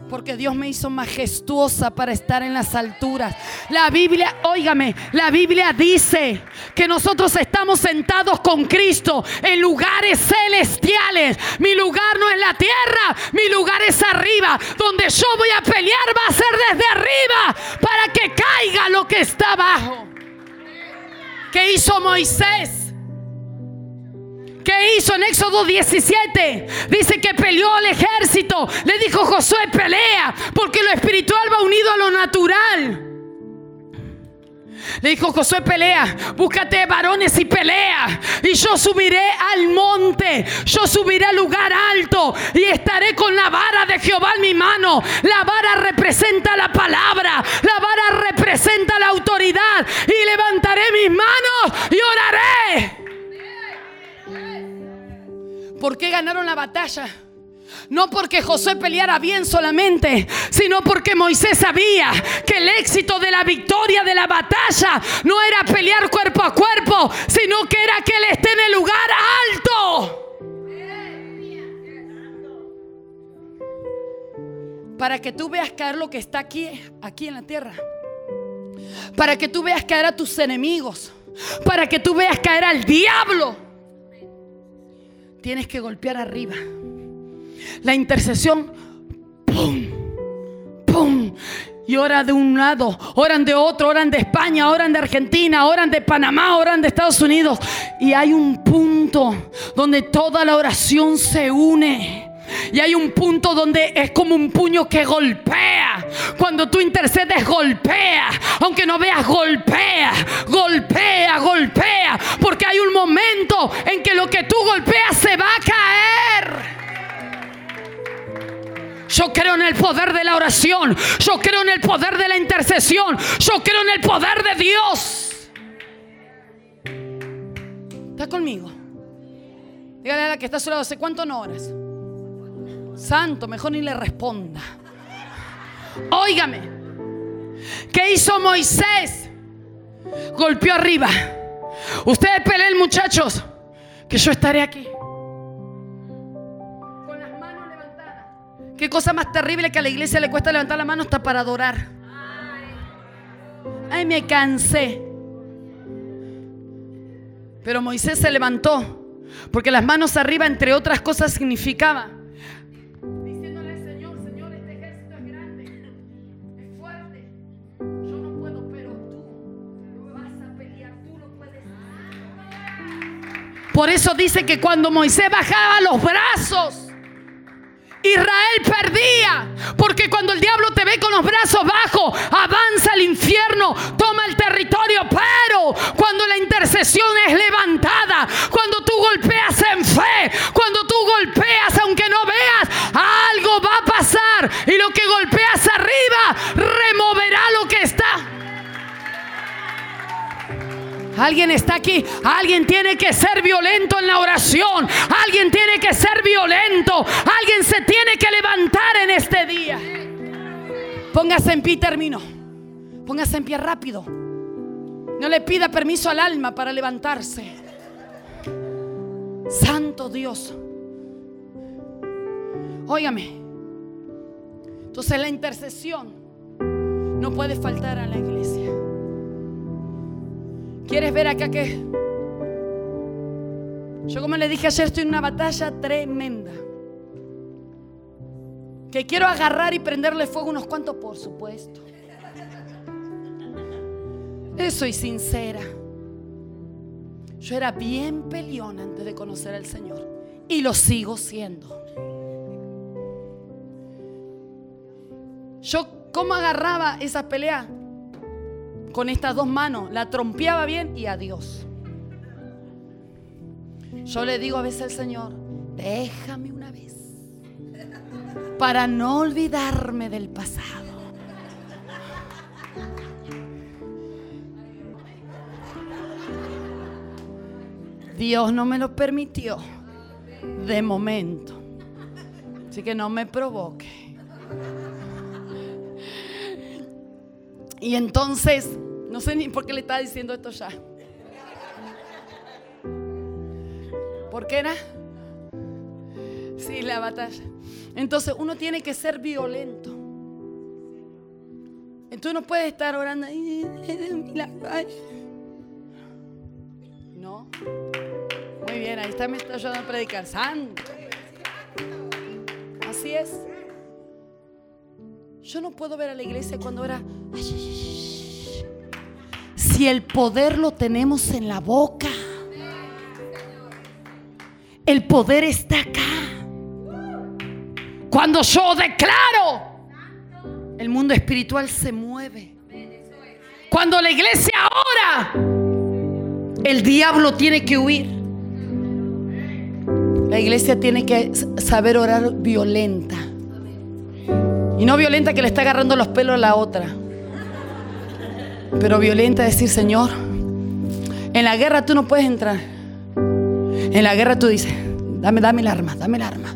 Porque Dios me hizo majestuosa para estar en las alturas. La Biblia, óigame, la Biblia dice que nosotros estamos sentados con Cristo en lugares celestiales. Mi lugar no es la tierra, mi lugar es arriba. Donde yo voy a pelear va a ser desde arriba para que caiga lo que está abajo. ¿Qué hizo Moisés? ¿Qué hizo en Éxodo 17? Dice que peleó el ejército. Le dijo Josué, pelea, porque lo espiritual va unido a lo natural. Le dijo Josué, pelea, búscate varones y pelea. Y yo subiré al monte, yo subiré al lugar alto y estaré con la vara de Jehová en mi mano. La vara representa la palabra, la vara representa la autoridad. Y levantaré mis manos y oraré. ¿Por qué ganaron la batalla? No porque Josué peleara bien solamente, sino porque Moisés sabía que el éxito de la victoria de la batalla no era pelear cuerpo a cuerpo, sino que era que él esté en el lugar alto. Para que tú veas caer lo que está aquí, aquí en la tierra. Para que tú veas caer a tus enemigos. Para que tú veas caer al diablo tienes que golpear arriba. La intercesión, ¡pum! ¡pum! Y oran de un lado, oran de otro, oran de España, oran de Argentina, oran de Panamá, oran de Estados Unidos. Y hay un punto donde toda la oración se une. Y hay un punto donde es como un puño que golpea. Cuando tú intercedes, golpea. Aunque no veas, golpea. Golpea, golpea. Porque hay un momento en que lo que tú golpeas se va a caer. Yo creo en el poder de la oración. Yo creo en el poder de la intercesión. Yo creo en el poder de Dios. ¿Está conmigo? Dígale a la que está a su lado, ¿hace cuánto no oras? Santo, mejor ni le responda. Óigame, ¿qué hizo Moisés? Golpeó arriba. Ustedes peleen, muchachos, que yo estaré aquí. Con las manos levantadas. Qué cosa más terrible que a la iglesia le cuesta levantar la mano hasta para adorar. Ay, me cansé. Pero Moisés se levantó, porque las manos arriba, entre otras cosas, significaba Por eso dice que cuando Moisés bajaba los brazos, Israel perdía. Porque cuando el diablo te ve con los brazos bajos, avanza al infierno, toma el territorio. Pero cuando la intercesión es levantada, cuando tú golpeas en fe, Alguien está aquí. Alguien tiene que ser violento en la oración. Alguien tiene que ser violento. Alguien se tiene que levantar en este día. Póngase en pie, termino. Póngase en pie rápido. No le pida permiso al alma para levantarse. Santo Dios. Óigame. Entonces la intercesión no puede faltar a la iglesia. ¿Quieres ver acá que? Yo como le dije ayer estoy en una batalla tremenda. Que quiero agarrar y prenderle fuego unos cuantos, por supuesto. soy sincera. Yo era bien peleón antes de conocer al Señor. Y lo sigo siendo. Yo, ¿cómo agarraba esa pelea? Con estas dos manos, la trompeaba bien y adiós. Yo le digo a veces al Señor, déjame una vez para no olvidarme del pasado. Dios no me lo permitió de momento. Así que no me provoque. Y entonces, no sé ni por qué le estaba diciendo esto ya. ¿Por qué era? Sí, la batalla. Entonces uno tiene que ser violento. Entonces no puedes estar orando. No. Muy bien, ahí está, me está ayudando a predicar. Santo. Así es. Yo no puedo ver a la iglesia cuando era. Ay, ay, ay. Si el poder lo tenemos en la boca. El poder está acá. Cuando yo declaro, el mundo espiritual se mueve. Cuando la iglesia ora, el diablo tiene que huir. La iglesia tiene que saber orar violenta. Y no violenta que le está agarrando los pelos a la otra. Pero violenta decir, Señor, en la guerra tú no puedes entrar. En la guerra tú dices, dame, dame el arma, dame el arma.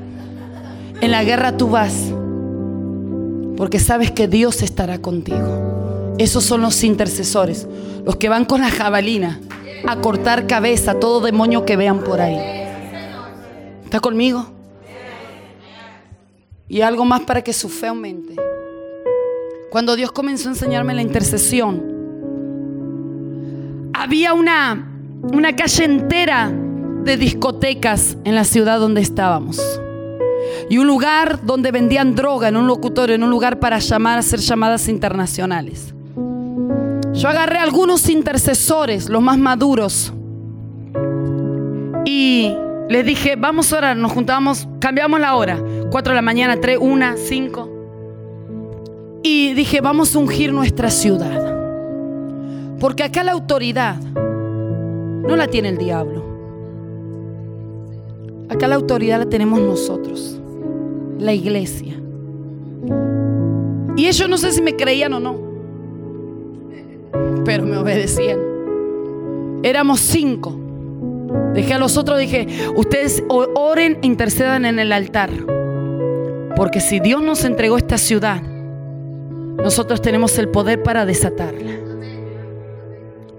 En la guerra tú vas porque sabes que Dios estará contigo. Esos son los intercesores, los que van con la jabalina a cortar cabeza a todo demonio que vean por ahí. ¿Está conmigo? Y algo más para que su fe aumente. Cuando Dios comenzó a enseñarme la intercesión, había una, una calle entera de discotecas en la ciudad donde estábamos. Y un lugar donde vendían droga en un locutorio, en un lugar para llamar, hacer llamadas internacionales. Yo agarré a algunos intercesores, los más maduros, y les dije, vamos a orar, nos juntamos, cambiamos la hora, 4 de la mañana, 3, 1, 5. Y dije, vamos a ungir nuestra ciudad. Porque acá la autoridad no la tiene el diablo. Acá la autoridad la tenemos nosotros, la iglesia. Y ellos no sé si me creían o no, pero me obedecían. Éramos cinco. Dejé a los otros, dije, ustedes oren e intercedan en el altar. Porque si Dios nos entregó esta ciudad, nosotros tenemos el poder para desatarla.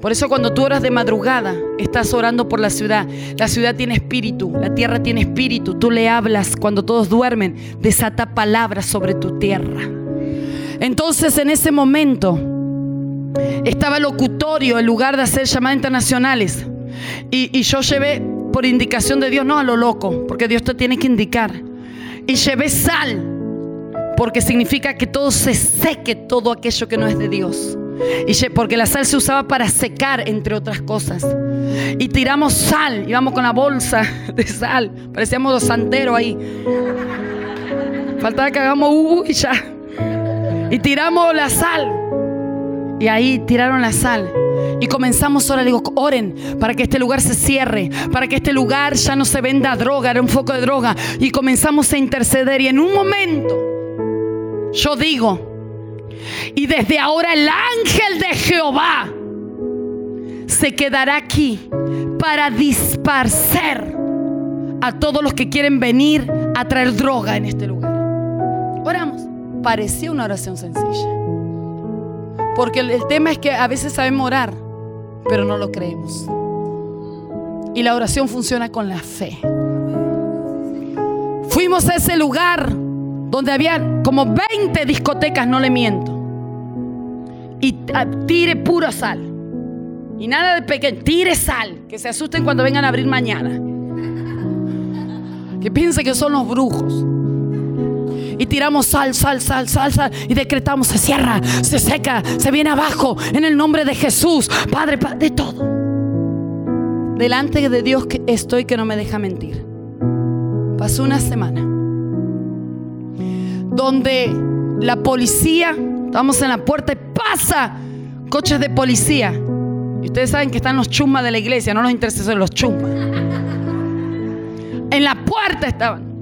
Por eso cuando tú oras de madrugada, estás orando por la ciudad. La ciudad tiene espíritu, la tierra tiene espíritu. Tú le hablas cuando todos duermen, desata palabras sobre tu tierra. Entonces en ese momento estaba el locutorio en lugar de hacer llamadas internacionales. Y, y yo llevé por indicación de Dios, no a lo loco, porque Dios te tiene que indicar. Y llevé sal, porque significa que todo se seque, todo aquello que no es de Dios. Y porque la sal se usaba para secar, entre otras cosas. Y tiramos sal, íbamos con la bolsa de sal. Parecíamos los santeros ahí. Faltaba que hagamos uy ya. Y tiramos la sal. Y ahí tiraron la sal. Y comenzamos ahora, digo, oren para que este lugar se cierre, para que este lugar ya no se venda droga, era un foco de droga. Y comenzamos a interceder. Y en un momento, yo digo, y desde ahora el ángel de Jehová se quedará aquí para disparcer a todos los que quieren venir a traer droga en este lugar. Oramos. Parecía una oración sencilla. Porque el, tema es que a veces sabemos orar, pero no lo creemos. Y la oración funciona con la fe. Fuimos a ese lugar donde había como 20 discotecas, no le miento. Y ah, tire pura sal. Y nada de pequeño, tire sal. Que se asusten cuando vengan a abrir mañana. Que piensen que son los brujos. Y tiramos sal, sal, sal, sal, sal. Y decretamos, se cierra, se seca, se viene abajo. En el nombre de Jesús, Padre, de todo. Delante de Dios que estoy que no me deja mentir. Pasó una semana donde la policía, estamos en la puerta y pasa coches de policía. Y ustedes saben que están los chumas de la iglesia, no los intercesores, los chumas. En la puerta estaban.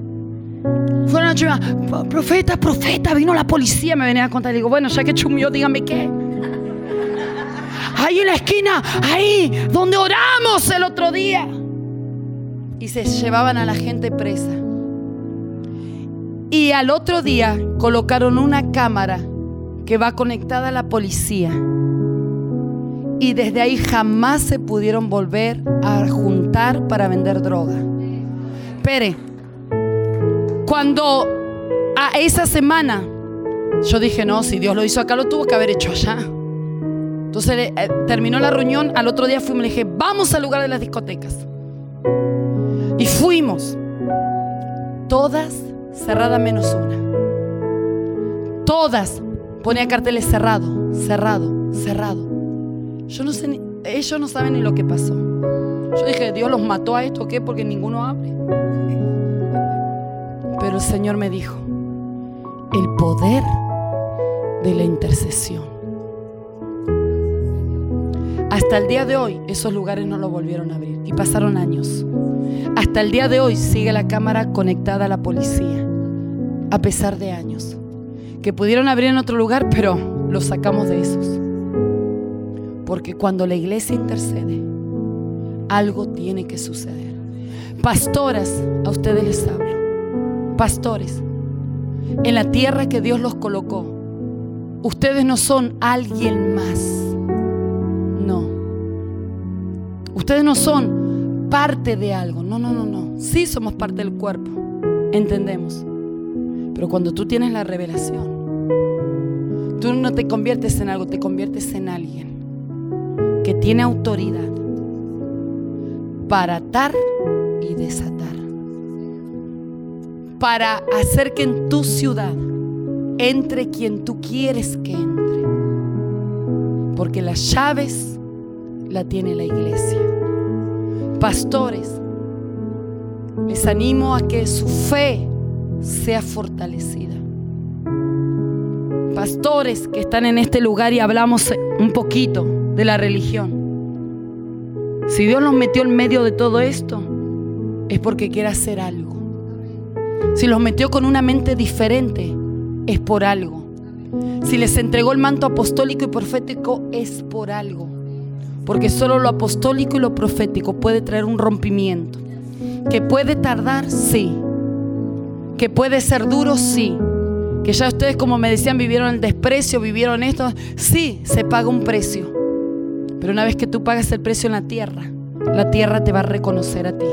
Fueron a chumar, profeta, profeta, vino la policía, me venía a contar. Y digo, bueno, ya que chumió, dígame qué. Ahí en la esquina, ahí, donde oramos el otro día. Y se llevaban a la gente presa. Y al otro día colocaron una cámara que va conectada a la policía. Y desde ahí jamás se pudieron volver a juntar para vender droga. Espere. Cuando a esa semana yo dije, no, si Dios lo hizo acá, lo tuvo que haber hecho allá. Entonces eh, terminó la reunión, al otro día fuimos y le dije, vamos al lugar de las discotecas. Y fuimos. Todas cerradas menos una. Todas ponía carteles cerrado, cerrado, cerrado. Yo no sé, ni, ellos no saben ni lo que pasó. Yo dije, Dios los mató a esto, ¿qué? Porque ninguno abre. Pero el Señor me dijo, el poder de la intercesión. Hasta el día de hoy esos lugares no lo volvieron a abrir y pasaron años. Hasta el día de hoy sigue la cámara conectada a la policía, a pesar de años. Que pudieron abrir en otro lugar, pero los sacamos de esos. Porque cuando la iglesia intercede, algo tiene que suceder. Pastoras, a ustedes les hablo. Pastores, en la tierra que Dios los colocó, ustedes no son alguien más. No. Ustedes no son parte de algo. No, no, no, no. Sí somos parte del cuerpo. Entendemos. Pero cuando tú tienes la revelación, tú no te conviertes en algo, te conviertes en alguien que tiene autoridad para atar y desatar. Para hacer que en tu ciudad entre quien tú quieres que entre. Porque las llaves la tiene la iglesia. Pastores, les animo a que su fe sea fortalecida. Pastores que están en este lugar y hablamos un poquito de la religión. Si Dios los metió en medio de todo esto, es porque quiere hacer algo. Si los metió con una mente diferente, es por algo. Si les entregó el manto apostólico y profético, es por algo. Porque solo lo apostólico y lo profético puede traer un rompimiento. Que puede tardar, sí. Que puede ser duro, sí. Que ya ustedes, como me decían, vivieron el desprecio, vivieron esto. Sí, se paga un precio. Pero una vez que tú pagas el precio en la tierra, la tierra te va a reconocer a ti.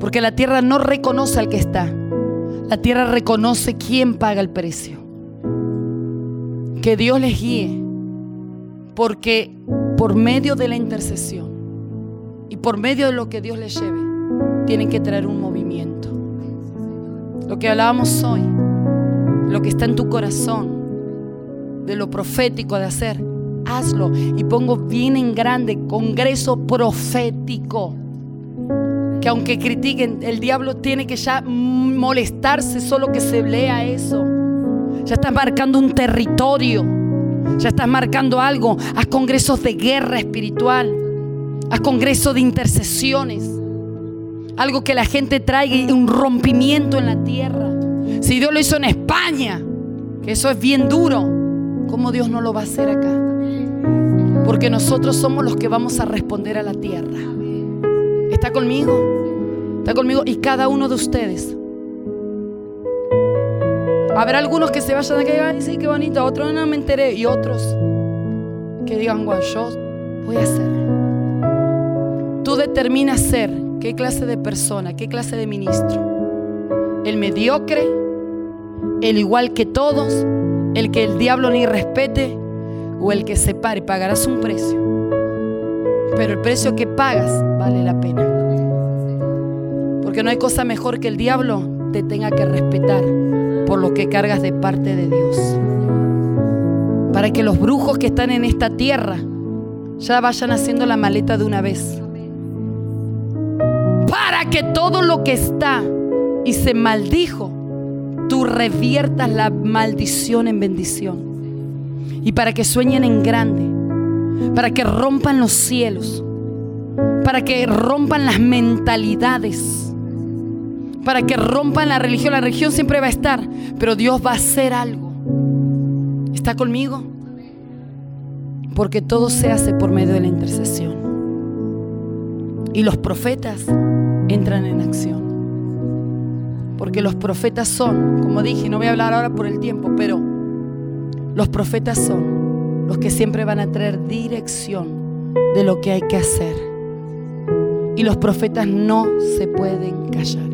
Porque la tierra no reconoce al que está. La tierra reconoce quién paga el precio. Que Dios les guíe. Porque por medio de la intercesión y por medio de lo que Dios les lleve, tienen que traer un movimiento. Lo que hablábamos hoy, lo que está en tu corazón, de lo profético de hacer, hazlo. Y pongo bien en grande, congreso profético que aunque critiquen, el diablo tiene que ya molestarse solo que se lea eso. Ya estás marcando un territorio, ya estás marcando algo. Haz congresos de guerra espiritual, haz congresos de intercesiones, algo que la gente traiga un rompimiento en la tierra. Si Dios lo hizo en España, que eso es bien duro, ¿cómo Dios no lo va a hacer acá? Porque nosotros somos los que vamos a responder a la tierra. ¿Está conmigo? ¿Está conmigo? Y cada uno de ustedes. Habrá algunos que se vayan de que sí, qué bonito. Otros no me enteré. Y otros que digan, guau, yo voy a hacer. Tú determinas ser qué clase de persona, qué clase de ministro. El mediocre, el igual que todos, el que el diablo ni respete o el que se pare. Pagarás un precio. Pero el precio que pagas vale la pena. Porque no hay cosa mejor que el diablo te tenga que respetar por lo que cargas de parte de Dios. Para que los brujos que están en esta tierra ya vayan haciendo la maleta de una vez. Para que todo lo que está y se maldijo, tú reviertas la maldición en bendición. Y para que sueñen en grande para que rompan los cielos, para que rompan las mentalidades, para que rompan la religión. La religión siempre va a estar, pero Dios va a hacer algo. ¿Está conmigo? Porque todo se hace por medio de la intercesión. Y los profetas entran en acción. Porque los profetas son, como dije, no voy a hablar ahora por el tiempo, pero los profetas son los que siempre van a traer dirección de lo que hay que hacer. Y los profetas no se pueden callar.